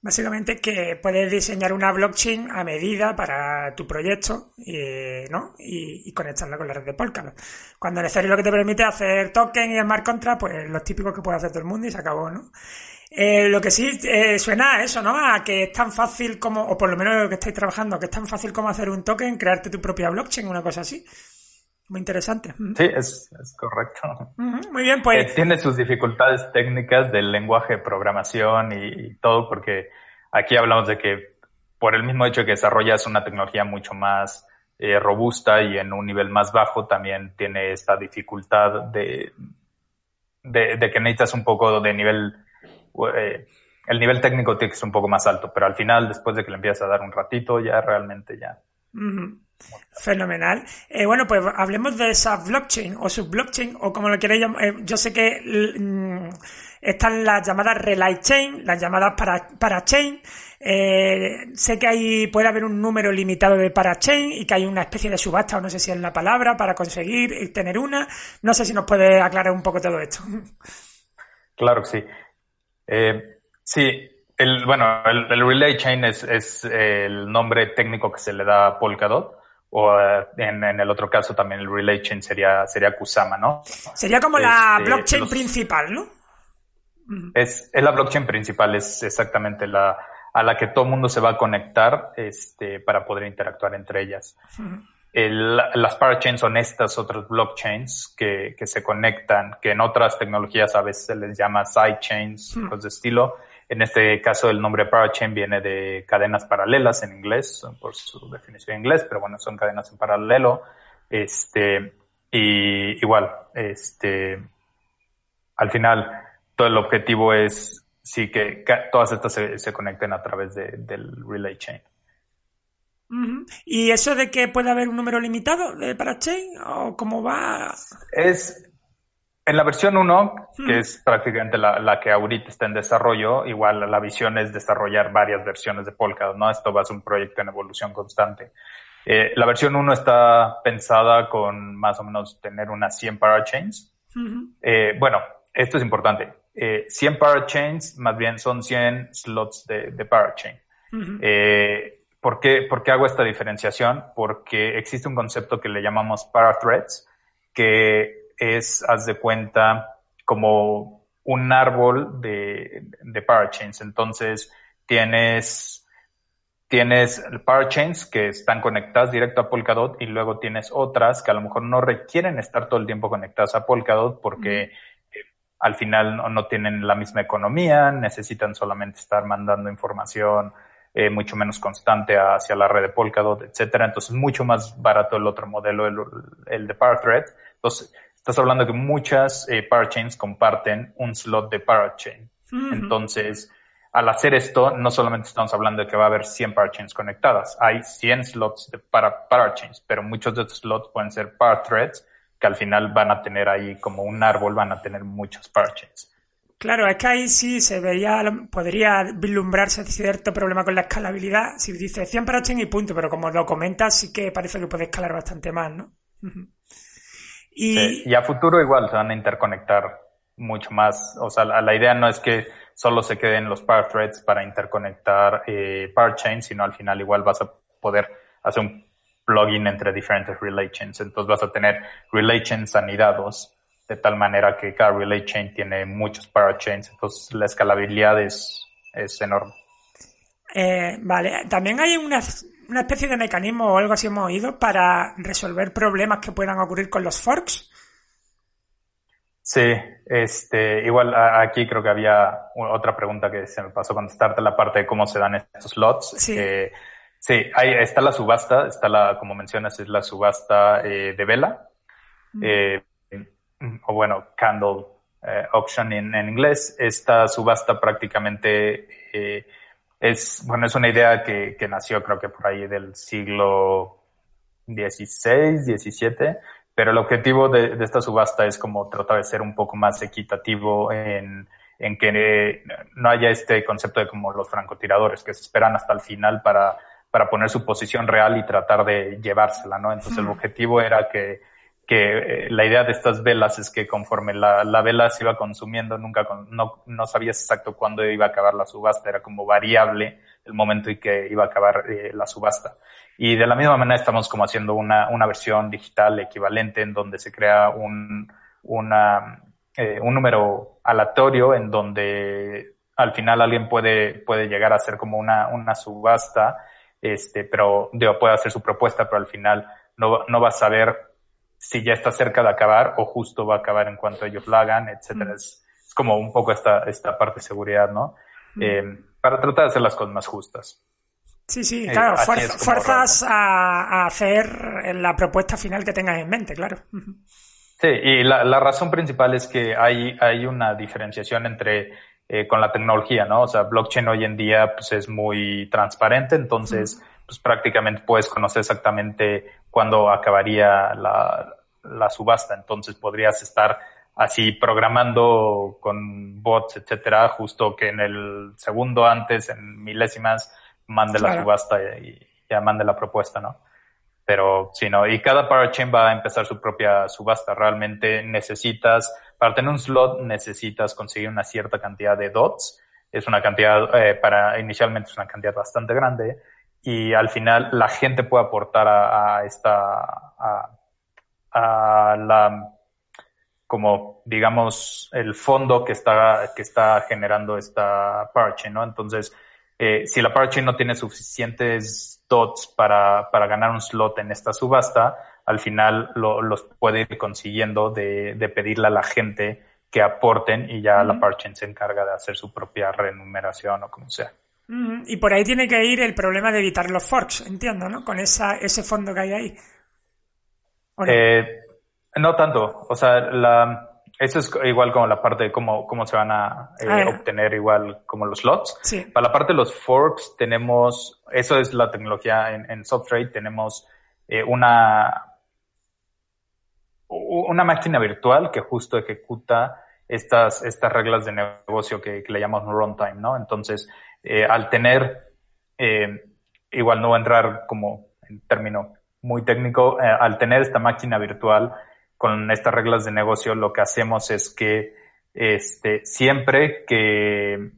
Básicamente que puedes diseñar una blockchain a medida para tu proyecto y, ¿no? y, conectarla con la red de Polkadot. Cuando Ethereum lo que te permite hacer token y smart contract, pues los típicos que puede hacer todo el mundo y se acabó, ¿no? Eh, lo que sí eh, suena a eso, ¿no? A que es tan fácil como, o por lo menos lo que estáis trabajando, que es tan fácil como hacer un token, crearte tu propia blockchain, una cosa así. Muy interesante. Sí, es, correcto. Muy bien, pues. Eh, tiene sus dificultades técnicas del lenguaje de programación y, todo, porque aquí hablamos de que por el mismo hecho de que desarrollas una tecnología mucho más eh, robusta y en un nivel más bajo, también tiene esta dificultad de, de, que necesitas un poco de nivel. Eh, el nivel técnico tiene que ser un poco más alto, pero al final, después de que le empiezas a dar un ratito, ya realmente ya. Fenomenal. Eh, bueno, pues hablemos de esa blockchain o blockchain o como lo queréis llamar. Eh, yo sé que mm, están las llamadas relay chain, las llamadas para, para. Eh, sé que hay, puede haber un número limitado de parachain y que hay una especie de subasta, o no sé si es la palabra, para conseguir tener una. No sé si nos puede aclarar un poco todo esto. Claro que sí. sí, el, bueno, el, relay chain es, el nombre técnico que se le da a Polkadot. O eh, en, en, el otro caso también el relay chain sería, sería Kusama, ¿no? Sería como la este, blockchain principal, ¿no? Es, es la blockchain principal, es exactamente la a la que todo el mundo se va a conectar este, para poder interactuar entre ellas. el, las parachains son estas otras blockchains que, que, se conectan, que en otras tecnologías a veces se les llama sidechains, cosas de estilo, en este caso, el nombre parachain viene de cadenas paralelas en inglés, por su definición en inglés, pero bueno, son cadenas en paralelo. Este, y igual, este, al final, todo el objetivo es sí que todas estas se, conecten a través del relay chain. ¿Y eso de que puede haber un número limitado de parachain o cómo va? Es, en la versión 1, que es prácticamente la, que ahorita está en desarrollo, igual la visión es desarrollar varias versiones de Polkadot, ¿no? Esto va a ser un proyecto en evolución constante. Eh, la versión 1 está pensada con más o menos tener unas 100 parachains. eh, bueno, esto es importante. Eh, 100 parachains más bien son 100 slots de, de parachain. eh, ¿por, qué, ¿Por qué hago esta diferenciación? Porque existe un concepto que le llamamos parathreads, que es, haz de cuenta, como un árbol de, de parachains. Entonces, tienes, tienes parachains que están conectadas directo a Polkadot y luego tienes otras que a lo mejor no requieren estar todo el tiempo conectadas a Polkadot porque eh, al final no, tienen la misma economía, necesitan solamente estar mandando información eh, mucho menos constante hacia la red de Polkadot, etcétera. Entonces, mucho más barato el otro modelo, el, el de Parathreads. Entonces, estás hablando que muchas eh, parachains comparten un slot de parachain. Entonces, al hacer esto, no solamente estamos hablando de que va a haber 100 parachains conectadas, hay 100 slots de para parachains, pero muchos de estos slots pueden ser parathreads que al final van a tener ahí como un árbol, van a tener muchos parachains. Claro, es que ahí sí se veía, podría vislumbrarse cierto problema con la escalabilidad. Si dice 100 parachains y punto, pero como lo comentas, sí que parece que puede escalar bastante más, ¿no? Y... a futuro igual se van a interconectar mucho más. O sea, la, idea no es que solo se queden los threads para interconectar eh, chains, sino al final igual vas a poder hacer un plugin entre diferentes relay chains. Entonces vas a tener relay chains anidados de tal manera que cada relay chain tiene muchos parachains. Entonces la escalabilidad es, es enorme. Eh, vale, también hay una una especie de mecanismo o algo así hemos oído para resolver problemas que puedan ocurrir con los forks. Sí, este, igual aquí creo que había otra pregunta que se me pasó contestarte, la parte de cómo se dan estos slots. Sí. Sí, ahí está la subasta, está la, como mencionas, es la subasta eh, de vela, eh, o bueno, candle eh, auction en, en, inglés. Esta subasta prácticamente es, bueno, es una idea que, que, nació creo que por ahí del siglo XVI, XVII, pero el objetivo de, de, esta subasta es como tratar de ser un poco más equitativo en, en que no haya este concepto de como los francotiradores que se esperan hasta el final para para poner su posición real y tratar de llevársela, ¿no? Entonces el objetivo era que, que eh, la idea de estas velas es que conforme la, la vela se iba consumiendo, nunca no, no sabías exacto cuándo iba a acabar la subasta, era como variable el momento en que iba a acabar eh, la subasta. Y de la misma manera estamos como haciendo una, una versión digital equivalente en donde se crea un, una, eh, un número aleatorio en donde al final alguien puede, puede llegar a hacer como una, una subasta este, pero puede hacer su propuesta, pero al final no, no va a saber si ya está cerca de acabar o justo va a acabar en cuanto ellos la hagan, etcétera. Es, es, como un poco esta, esta parte de seguridad, ¿no? Eh, para tratar de hacer las cosas más justas. Sí, sí, eh, claro, fuerzas a, a, hacer la propuesta final que tengas en mente, claro. Sí, y la, la razón principal es que hay, hay una diferenciación entre eh, con la tecnología, ¿no? O sea, blockchain hoy en día pues es muy transparente, entonces pues prácticamente puedes conocer exactamente cuándo acabaría la, la subasta, entonces podrías estar así programando con bots, etcétera, justo que en el segundo antes, en milésimas, mande la subasta y ya mande la propuesta, ¿no? Pero sí, ¿no? Y cada parachain va a empezar su propia subasta. Realmente necesitas para tener un slot necesitas conseguir una cierta cantidad de dots. Es una cantidad, eh, para inicialmente es una cantidad bastante grande y al final la gente puede aportar a, a esta, a, a, la, como digamos, el fondo que está, que está generando esta parachain, ¿no? Entonces, eh, si la parachain no tiene suficientes dots para, para ganar un slot en esta subasta, al final lo, los puede ir consiguiendo de, de, pedirle a la gente que aporten y ya la Parchain se encarga de hacer su propia renumeración o como sea. Y por ahí tiene que ir el problema de evitar los forks, entiendo, ¿no? Con esa, ese fondo que hay ahí. No? Eh, no tanto. O sea, la, eso es igual como la parte de cómo, cómo se van a eh, ah, obtener igual como los slots. Sí. Para la parte de los forks tenemos, eso es la tecnología en, en Substrate, tenemos eh, una, una máquina virtual que justo ejecuta estas, estas reglas de negocio que, que le llamamos runtime, ¿no? Entonces, eh, al tener, eh, igual no voy a entrar como en término muy técnico, eh, al tener esta máquina virtual con estas reglas de negocio, lo que hacemos es que este, siempre que,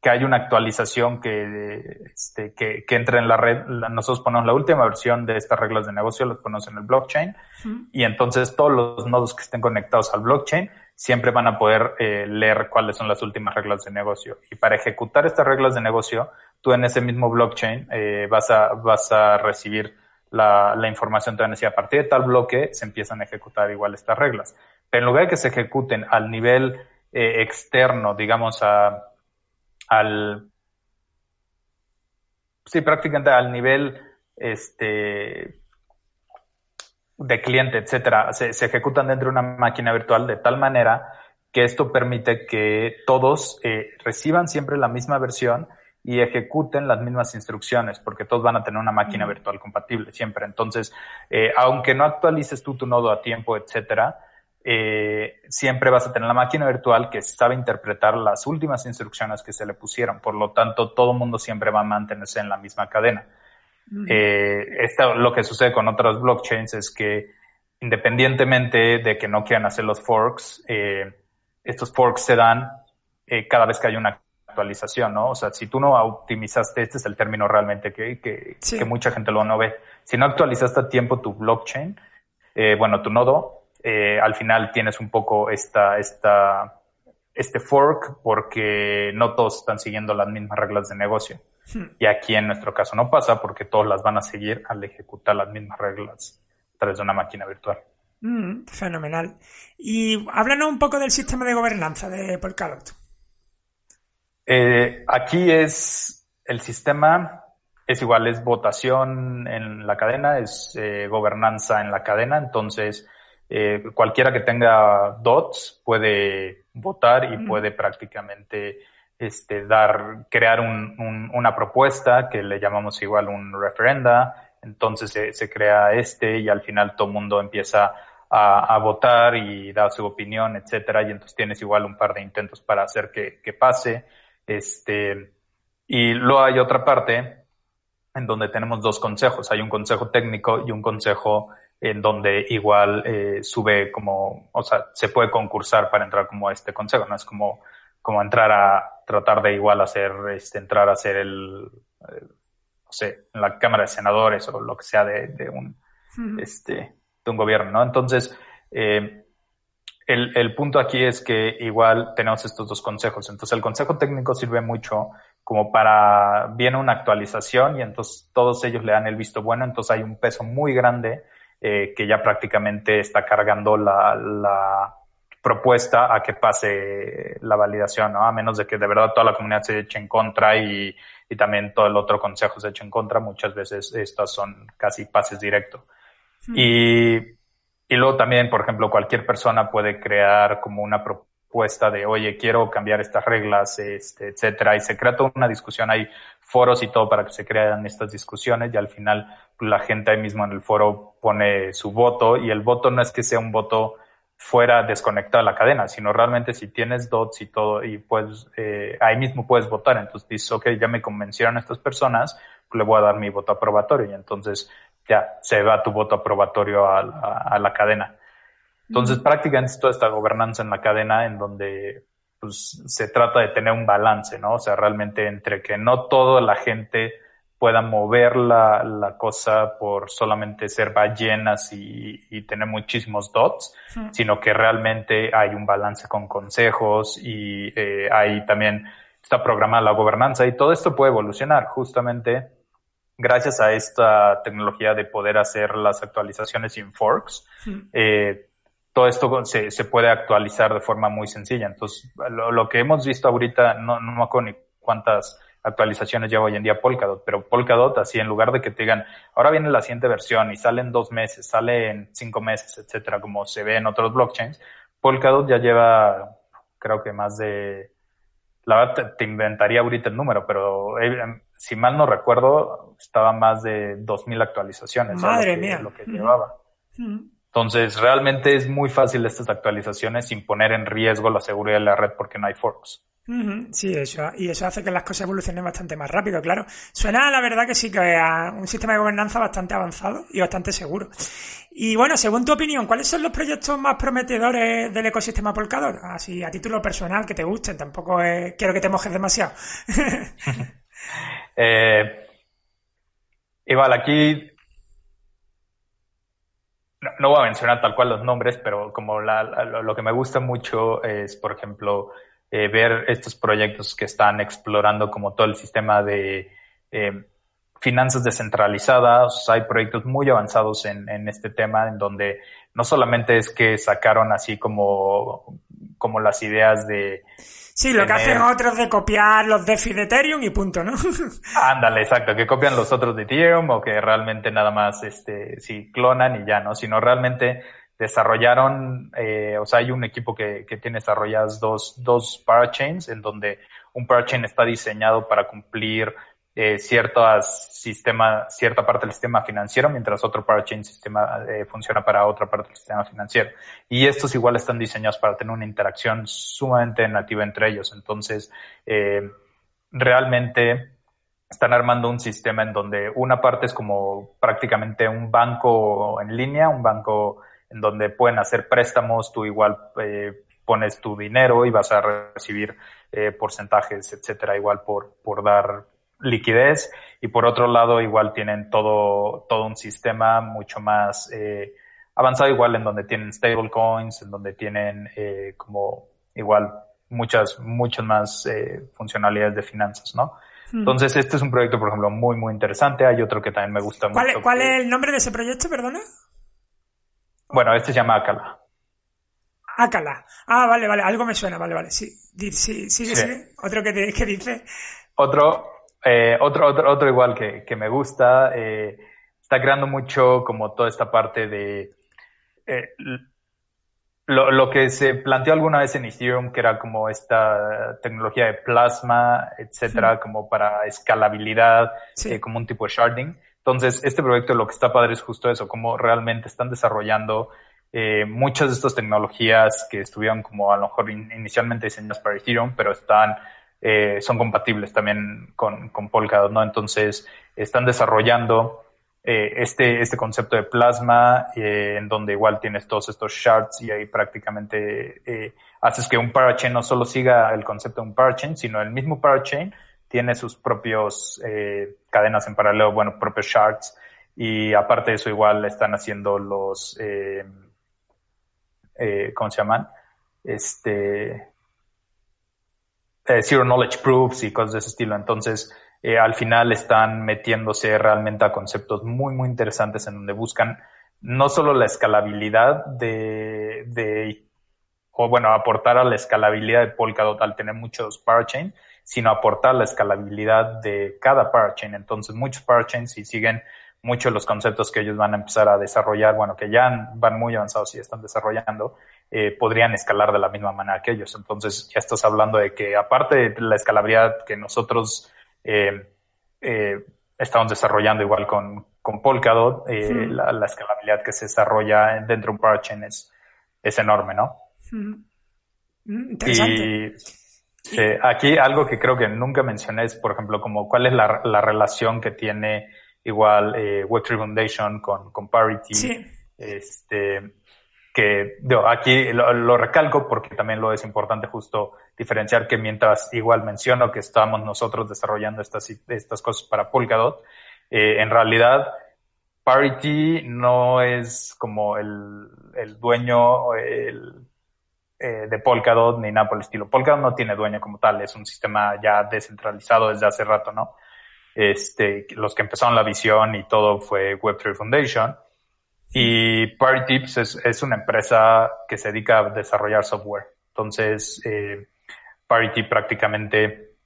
que hay una actualización que, este, que, que entre en la red, nosotros ponemos la última versión de estas reglas de negocio, los ponemos en el blockchain, y entonces todos los nodos que estén conectados al blockchain siempre van a poder eh, leer cuáles son las últimas reglas de negocio. Y para ejecutar estas reglas de negocio, tú en ese mismo blockchain eh, vas, a, vas a recibir la, la información te van a decir a partir de tal bloque se empiezan a ejecutar igual estas reglas. Pero en lugar de que se ejecuten al nivel eh, externo, digamos, a, al, sí, prácticamente al nivel, este, de cliente, etcétera, se, se, ejecutan dentro de una máquina virtual de tal manera que esto permite que todos eh, reciban siempre la misma versión y ejecuten las mismas instrucciones, porque todos van a tener una máquina virtual compatible siempre. Entonces, eh, aunque no actualices tú tu nodo a tiempo, etcétera, eh, siempre vas a tener la máquina virtual que sabe interpretar las últimas instrucciones que se le pusieron. Por lo tanto, todo el mundo siempre va a mantenerse en la misma cadena. Eh, esto, lo que sucede con otras blockchains es que independientemente de que no quieran hacer los forks, eh, estos forks se dan eh, cada vez que hay una actualización, ¿no? O sea, si tú no optimizaste, este es el término realmente que, que, sí. que mucha gente lo no ve. Si no actualizaste a tiempo tu blockchain, eh, bueno, tu nodo, eh, al final tienes un poco esta, esta, este fork porque no todos están siguiendo las mismas reglas de negocio. Y aquí en nuestro caso no pasa porque todos las van a seguir al ejecutar las mismas reglas a través de una máquina virtual. Mm, fenomenal. Y háblanos un poco del sistema de gobernanza de Polkadot. Eh, aquí es el sistema es igual, es votación en la cadena, es eh, gobernanza en la cadena, entonces eh, cualquiera que tenga dots puede votar y puede prácticamente este, dar, crear un, una propuesta que le llamamos igual un referenda, entonces se, se crea este y al final todo el mundo empieza a, a, votar y da su opinión, etcétera, y entonces tienes igual un par de intentos para hacer que, que pase, este, y luego hay otra parte en donde tenemos dos consejos, hay un consejo técnico y un consejo en donde igual eh, sube como, o sea, se puede concursar para entrar como a este consejo, no es como, como entrar a tratar de igual hacer, este, entrar a hacer el, eh, no sé, en la Cámara de Senadores o lo que sea de, de un, este, de un gobierno, ¿no? Entonces, eh, el, el punto aquí es que igual tenemos estos dos consejos. Entonces, el consejo técnico sirve mucho como para, viene una actualización y entonces todos ellos le dan el visto bueno, entonces hay un peso muy grande eh, que ya prácticamente está cargando la, la, propuesta a que pase la validación, ¿no? A menos de que de verdad toda la comunidad se eche en contra y, y también todo el otro consejo se eche en contra, muchas veces estas son casi pases directos. Mm. Y, y luego también, por ejemplo, cualquier persona puede crear como una propuesta de, oye, quiero cambiar estas reglas, este, etcétera, y se crea toda una discusión, hay foros y todo para que se crean estas discusiones y al final la gente ahí mismo en el foro pone su voto y el voto no es que sea un voto fuera desconectado de la cadena, sino realmente si tienes dots y todo y pues eh, ahí mismo puedes votar, entonces dices, ok, ya me convencieron estas personas, pues le voy a dar mi voto aprobatorio y entonces ya se va tu voto aprobatorio a, a, a la cadena. Entonces, prácticamente es toda esta gobernanza en la cadena en donde pues, se trata de tener un balance, ¿no? O sea, realmente entre que no toda la gente pueda mover la, la cosa por solamente ser ballenas y, y tener muchísimos dots, sí. sino que realmente hay un balance con consejos y eh, hay también está programada la gobernanza y todo esto puede evolucionar justamente gracias a esta tecnología de poder hacer las actualizaciones sin forks. Sí. Eh, todo esto se, se, puede actualizar de forma muy sencilla. Entonces, lo, lo que hemos visto ahorita, no, no me acuerdo ni cuántas actualizaciones lleva hoy en día Polkadot, pero Polkadot así en lugar de que te digan, ahora viene la siguiente versión y sale en dos meses, sale en cinco meses, etcétera, como se ve en otros blockchains, Polkadot ya lleva, creo que más de, la verdad te, inventaría ahorita el número, pero eh, si mal no recuerdo, estaba más de dos mil actualizaciones. Madre lo que, mía. Lo que llevaba. Mm. Entonces, realmente es muy fácil estas actualizaciones sin poner en riesgo la seguridad de la red porque no hay forks. Sí, eso, y eso hace que las cosas evolucionen bastante más rápido, claro. Suena, la verdad, que sí, que a un sistema de gobernanza bastante avanzado y bastante seguro. Y bueno, según tu opinión, ¿cuáles son los proyectos más prometedores del ecosistema Polkadot? Así, a título personal, que te gusten, tampoco es... quiero que te mojes demasiado. eh, igual, aquí no, no, voy a mencionar tal cual los nombres, pero como la, la, lo que me gusta mucho es, por ejemplo, eh, ver estos proyectos que están explorando como todo el sistema de eh, finanzas descentralizadas. Hay proyectos muy avanzados en, en, este tema en donde no solamente es que sacaron así como, como las ideas de... Sí, lo tener... que hacen otros de copiar los DeFi de Ethereum y punto, ¿no? Ándale, exacto, que copian los otros de Ethereum o que realmente nada más, este, sí, clonan y ya, ¿no? Sino realmente desarrollaron, eh, o sea, hay un equipo que, que tiene desarrolladas dos, dos parachains en donde un parachain está diseñado para cumplir eh, ciertas sistema, cierta parte del sistema financiero, mientras otro parachain sistema eh, funciona para otra parte del sistema financiero. Y estos igual están diseñados para tener una interacción sumamente nativa entre ellos. Entonces, eh, realmente están armando un sistema en donde una parte es como prácticamente un banco en línea, un banco en donde pueden hacer préstamos, tú igual eh, pones tu dinero y vas a recibir eh, porcentajes, etcétera, igual por, por dar liquidez. Y por otro lado, igual tienen todo, todo un sistema mucho más eh, avanzado, igual en donde tienen stablecoins, en donde tienen eh, como igual muchas, muchas más eh, funcionalidades de finanzas, ¿no? Hmm. Entonces, este es un proyecto, por ejemplo, muy, muy interesante. Hay otro que también me gusta ¿Cuál, mucho. ¿Cuál que... es el nombre de ese proyecto, perdona? Bueno, este se llama Akala. Akala. Ah, vale, vale, algo me suena, vale, vale, sí. Sí, sí. sigue. Otro que, te, que dice. Otro, Eh, otro, otro, otro igual que, que me gusta, eh, está creando mucho como toda esta parte de eh, lo, lo, que se planteó alguna vez en Ethereum, que era como esta tecnología de plasma, etcétera, como para escalabilidad, eh, como un tipo de sharding. Entonces, este proyecto lo que está padre es justo eso, como realmente están desarrollando eh, muchas de estas tecnologías que estuvieron como a lo mejor in, inicialmente diseñadas para Ethereum, pero están, eh, son compatibles también con, con Polkadot, ¿no? Entonces, están desarrollando eh, este, este concepto de plasma, eh, en donde igual tienes todos estos shards y ahí prácticamente eh, haces que un parachain no solo siga el concepto de un parachain, sino el mismo parachain tiene sus propios eh, cadenas en paralelo, bueno, propios shards, y aparte de eso igual están haciendo los, eh, eh, ¿cómo se llaman? Este, eh, zero knowledge proofs y cosas de ese estilo. Entonces, eh, al final están metiéndose realmente a conceptos muy, muy interesantes en donde buscan no solo la escalabilidad de, de o bueno, aportar a la escalabilidad de Polkadot al tener muchos parachain, sino aportar la escalabilidad de cada parachain. Entonces, muchos parachains si siguen muchos de los conceptos que ellos van a empezar a desarrollar, bueno, que ya van muy avanzados y están desarrollando, eh, podrían escalar de la misma manera que ellos. Entonces, ya estás hablando de que aparte de la escalabilidad que nosotros eh, eh, estamos desarrollando igual con, con Polkadot, eh, sí. la, la, escalabilidad que se desarrolla dentro de un parachain es, es enorme, ¿no? Interesante. Y sí, aquí algo que creo que nunca mencioné es, por ejemplo, como cuál es la, la relación que tiene igual eh, Web3 Foundation con, con Parity. Sí. Este, que digo, aquí lo, lo, recalco porque también lo es importante justo diferenciar que mientras igual menciono que estamos nosotros desarrollando estas, estas cosas para Polkadot, eh, en realidad Parity no es como el, el dueño el, eh, de Polkadot ni nada estilo. Polkadot no tiene dueño como tal, es un sistema ya descentralizado desde hace rato, ¿no? Este, los que empezaron la visión y todo fue Web3 Foundation. Y Parity es, es, una empresa que se dedica a desarrollar software. Entonces, eh, Parity prácticamente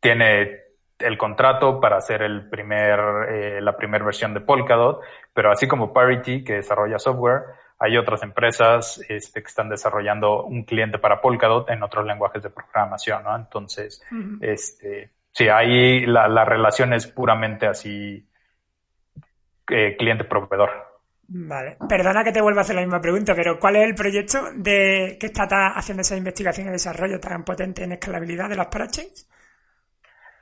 tiene el contrato para hacer el primer, eh, la primera versión de Polkadot, pero así como Parity, que desarrolla software, hay otras empresas este, que están desarrollando un cliente para Polkadot en otros lenguajes de programación, ¿no? Entonces, uh -huh. este, sí, ahí la, la relación es puramente así, eh, cliente-proveedor. Vale. Perdona que te vuelva a hacer la misma pregunta, pero ¿cuál es el proyecto de que está haciendo esa investigación y desarrollo tan potente en escalabilidad de las parachains?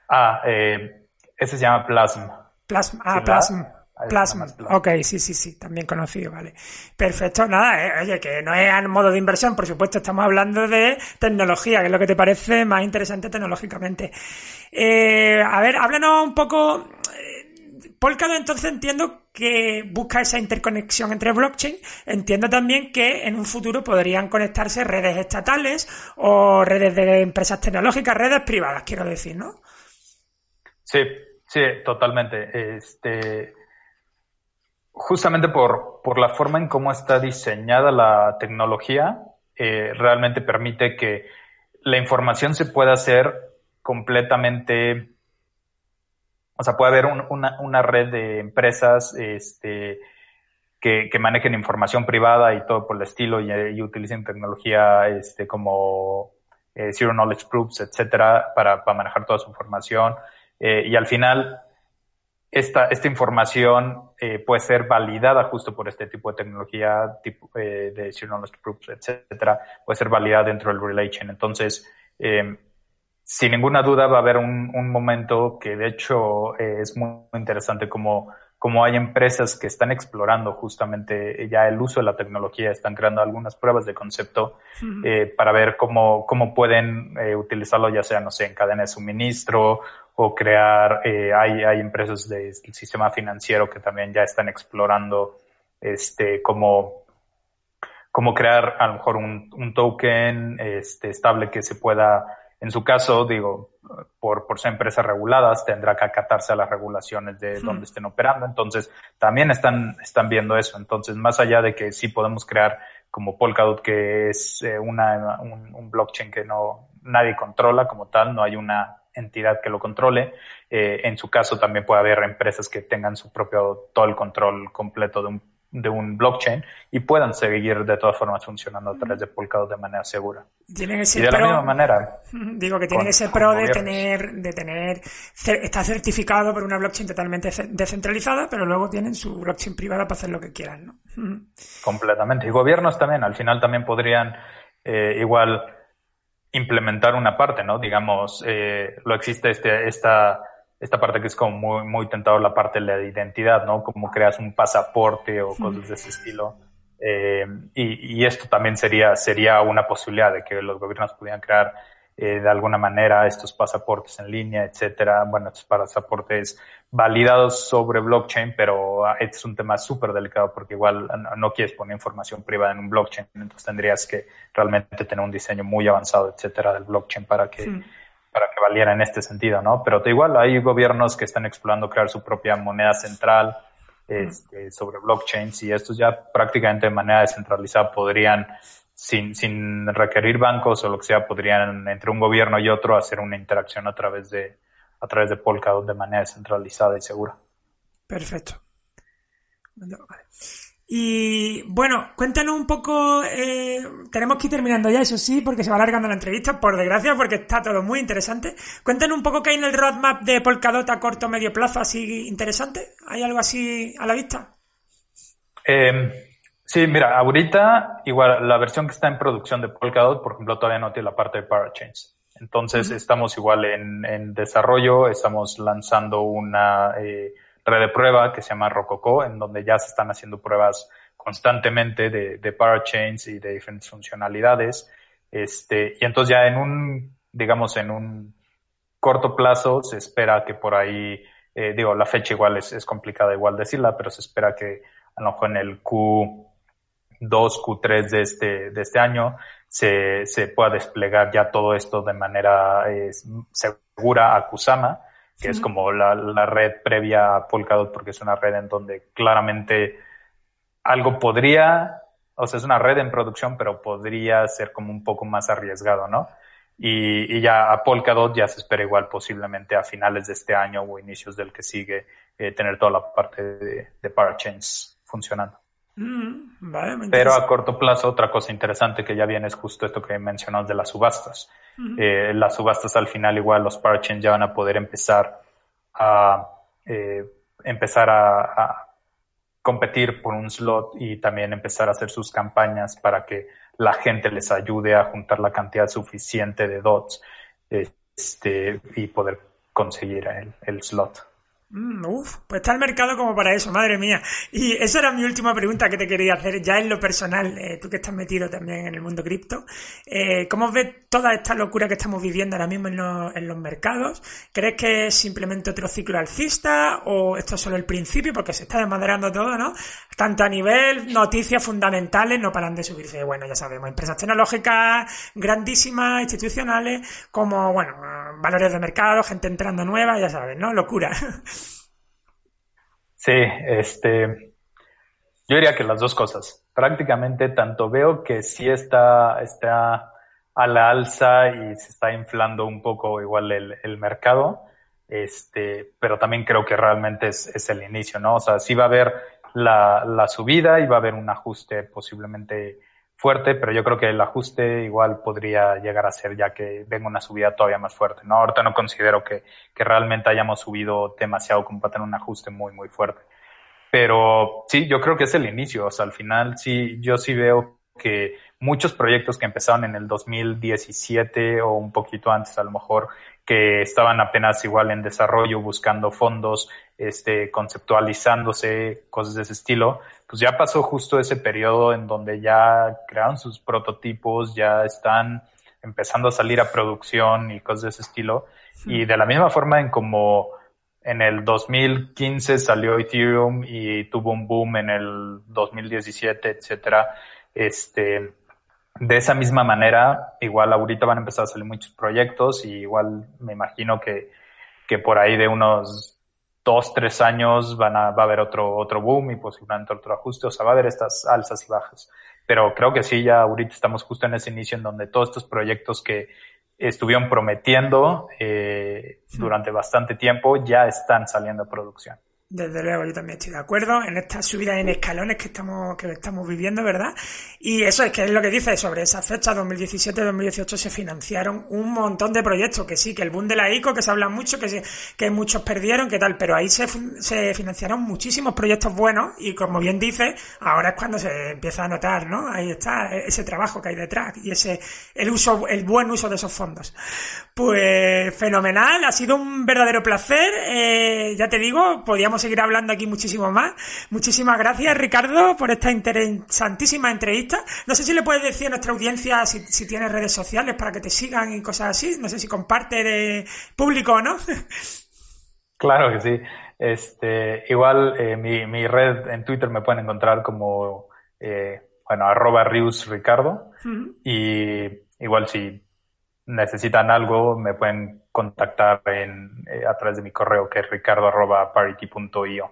Ah, eh, ese se llama Plasm. Plasm, ah, sí, Plasm. Plasm. Ok, sí, sí, sí, también conocido, vale. Perfecto, nada, eh, oye, que no es a modo de inversión, por supuesto, estamos hablando de tecnología, que es lo que te parece más interesante tecnológicamente. Eh, a ver, háblanos un poco, Polkadot entonces entiendo que busca esa interconexión entre blockchain. Entiendo también que en un futuro podrían conectarse redes estatales o redes de empresas tecnológicas, redes privadas, quiero decir, ¿no? Sí, sí, totalmente. Este, justamente por, por la forma en cómo está diseñada la tecnología, eh, realmente permite que la información se pueda hacer completamente o sea, puede haber un, una, una, red de empresas este, que, que, manejen información privada y todo por el estilo y, utilicen tecnología este, como eh, Zero Knowledge Proofs, etcétera, para, para manejar toda su información. Eh, y al final, esta, esta información eh, puede ser validada justo por este tipo de tecnología tipo, eh, de Knowledge Proofs, etcétera, puede ser validada dentro del relay chain. Entonces, eh, sin ninguna duda va a haber un, un momento que de hecho eh, es muy interesante como, como hay empresas que están explorando justamente ya el uso de la tecnología, están creando algunas pruebas de concepto uh -huh. eh, para ver cómo, cómo pueden eh, utilizarlo ya sea, no sé, en cadena de suministro o crear, eh, hay, hay empresas del sistema financiero que también ya están explorando este, cómo, cómo crear a lo mejor un, un token este, estable que se pueda en su caso, digo, por, por ser empresas reguladas, tendrá que acatarse a las regulaciones de donde estén operando. Entonces, también están, están viendo eso. Entonces, más allá de que sí podemos crear como Polkadot, que es eh, una, un, un, blockchain que no nadie controla como tal, no hay una entidad que lo controle. Eh, en su caso también puede haber empresas que tengan su propio, todo el control completo de un, de un blockchain y puedan seguir de todas formas funcionando a través de Polkadot de manera segura. Y de la misma manera, Digo que tienen con- ese con pro de tener, de tener, está certificado por una blockchain totalmente ce- descentralizada, pero luego tienen su blockchain privada para hacer lo que quieran, ¿no? Completamente. Y gobiernos también, al final también podrían eh, igual implementar una parte, ¿no? Digamos, eh, lo existe este, esta, esta parte que es como muy, muy tentador, la parte de la identidad, ¿no? Como creas un pasaporte o cosas de ese estilo. Eh, y, y esto también sería, sería una posibilidad de que los gobiernos pudieran crear eh, de alguna manera estos pasaportes en línea, etcétera. Bueno, estos pasaportes validados sobre blockchain, pero ah, este es un tema súper delicado porque igual no, quieres poner información privada en un blockchain, entonces tendrías que realmente tener un diseño muy avanzado, etcétera, del blockchain para que, para que valiera en este sentido, ¿no? Pero te- igual hay gobiernos que están explorando crear su propia moneda central este, sobre blockchains y estos ya prácticamente de manera descentralizada podrían, sin, sin requerir bancos o lo que sea, podrían entre un gobierno y otro hacer una interacción a través de, a través de Polkadot de manera descentralizada y segura. Perfecto. Vale. Y bueno, cuéntanos un poco, eh, tenemos que ir terminando ya, eso sí, porque se va alargando la entrevista, por desgracia, porque está todo muy interesante. Cuéntanos un poco qué hay en el roadmap de Polkadot a corto o medio plazo, así interesante. ¿Hay algo así a la vista? Eh, sí, mira, ahorita igual la versión que está en producción de Polkadot, por ejemplo, todavía no tiene la parte de Parachains. Entonces estamos igual en, en desarrollo, estamos lanzando una eh, red de prueba que se llama Rococo, en donde ya se están haciendo pruebas constantemente de, de parachains y de diferentes funcionalidades. Este, y entonces ya en un, digamos, en un corto plazo se espera que por ahí, eh, digo, la fecha igual es, es complicada igual decirla, pero se espera que a lo mejor en el Q2, Q3 de este, de este año se, se pueda desplegar ya todo esto de manera eh, segura a Kusama, que es como la, la red previa a Polkadot, porque es una red en donde claramente algo podría, o sea, es una red en producción, pero podría ser como un poco más arriesgado, ¿no? Y, y ya a Polkadot ya se espera igual posiblemente a finales de este año o inicios del que sigue eh, tener toda la parte de, de parachains funcionando. Mm, vale, me Pero a corto plazo, otra cosa interesante que ya viene es justo esto que mencionamos de las subastas. Eh, las subastas al final igual los parachains ya van a poder empezar a eh, empezar a, a competir por un slot y también empezar a hacer sus campañas para que la gente les ayude a juntar la cantidad suficiente de dots este, y poder conseguir el, el slot. Mm, uf, pues está el mercado como para eso, madre mía. Y esa era mi última pregunta que te quería hacer, ya en lo personal, eh, tú que estás metido también en el mundo cripto. Eh, ¿Cómo ves toda esta locura que estamos viviendo ahora mismo en, en los mercados? ¿Crees que es simplemente otro ciclo alcista o esto es solo el principio? Porque se está desmaderando todo, ¿no? Tanto a nivel noticias fundamentales no paran de subirse. Bueno, ya sabemos, empresas tecnológicas grandísimas, institucionales, como, bueno, valores de mercado, gente entrando nueva, ya sabes, ¿no? Locura. Sí, este, yo diría que las dos cosas. Prácticamente tanto veo que sí está, está a la alza y se está inflando un poco igual el, el mercado, este, pero también creo que realmente es, es el inicio, ¿no? O sea, sí va a haber la, la subida y va a haber un ajuste posiblemente fuerte, pero yo creo que el ajuste igual podría llegar a ser ya que venga una subida todavía más fuerte, ¿no? Ahorita no considero que, que realmente hayamos subido demasiado como para tener un ajuste muy, muy fuerte. Pero sí, yo creo que es el inicio, o sea, al final sí, yo sí veo que muchos proyectos que empezaron en el 2017 o un poquito antes a lo mejor, que estaban apenas igual en desarrollo, buscando fondos, este, conceptualizándose, cosas de ese estilo, pues ya pasó justo ese periodo en donde ya crearon sus prototipos, ya están empezando a salir a producción y cosas de ese estilo. Y de la misma forma en como en el 2015 salió Ethereum y tuvo un boom en el 2017, etcétera. Este, de esa misma manera, igual ahorita van a empezar a salir muchos proyectos y igual me imagino que, que por ahí de unos dos, tres años van a, va a haber otro, otro boom y posiblemente otro ajuste, o sea, va a haber estas alzas y bajas. Pero creo que sí, ya ahorita estamos justo en ese inicio en donde todos estos proyectos que, estuvieron prometiendo eh, durante bastante tiempo ya están saliendo a producción. Desde luego, yo también estoy de acuerdo en esta subida en escalones que estamos, que estamos viviendo, ¿verdad? Y eso es que es lo que dice sobre esa fecha, 2017-2018, se financiaron un montón de proyectos, que sí, que el boom de la ICO, que se habla mucho, que, que muchos perdieron, que tal, pero ahí se, se financiaron muchísimos proyectos buenos y como bien dice, ahora es cuando se empieza a notar, ¿no? Ahí está ese trabajo que hay detrás y ese, el uso, el buen uso de esos fondos. Pues fenomenal, ha sido un verdadero placer, eh, ya te digo, podíamos seguir hablando aquí muchísimo más. Muchísimas gracias, Ricardo, por esta interesantísima entrevista. No sé si le puedes decir a nuestra audiencia si, si tienes redes sociales para que te sigan y cosas así. No sé si comparte de público o no. Claro que sí. Este, igual eh, mi, mi, red en Twitter me pueden encontrar como, eh, bueno, arroba Rius Ricardo. Uh -huh. Y igual si necesitan algo, me pueden contactar en, eh, a través de mi correo que es ricardo.parity.io.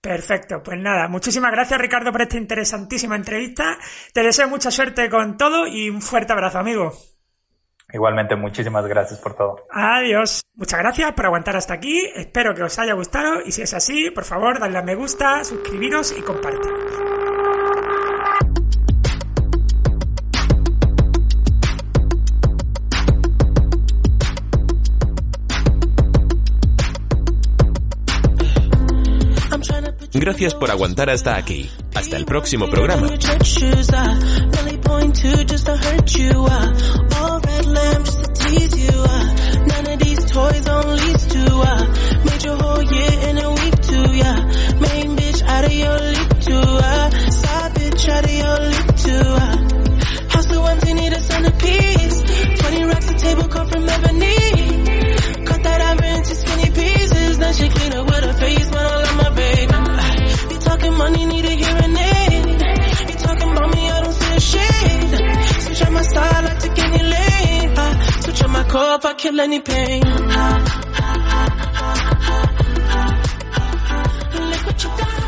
Perfecto, pues nada, muchísimas gracias Ricardo por esta interesantísima entrevista. Te deseo mucha suerte con todo y un fuerte abrazo, amigo. Igualmente, muchísimas gracias por todo. Adiós. Muchas gracias por aguantar hasta aquí. Espero que os haya gustado y si es así, por favor, dadle a me gusta, suscribiros y compartir. Gracias por aguantar hasta aquí. Hasta el próximo programa. If I kill any pain. Look what you.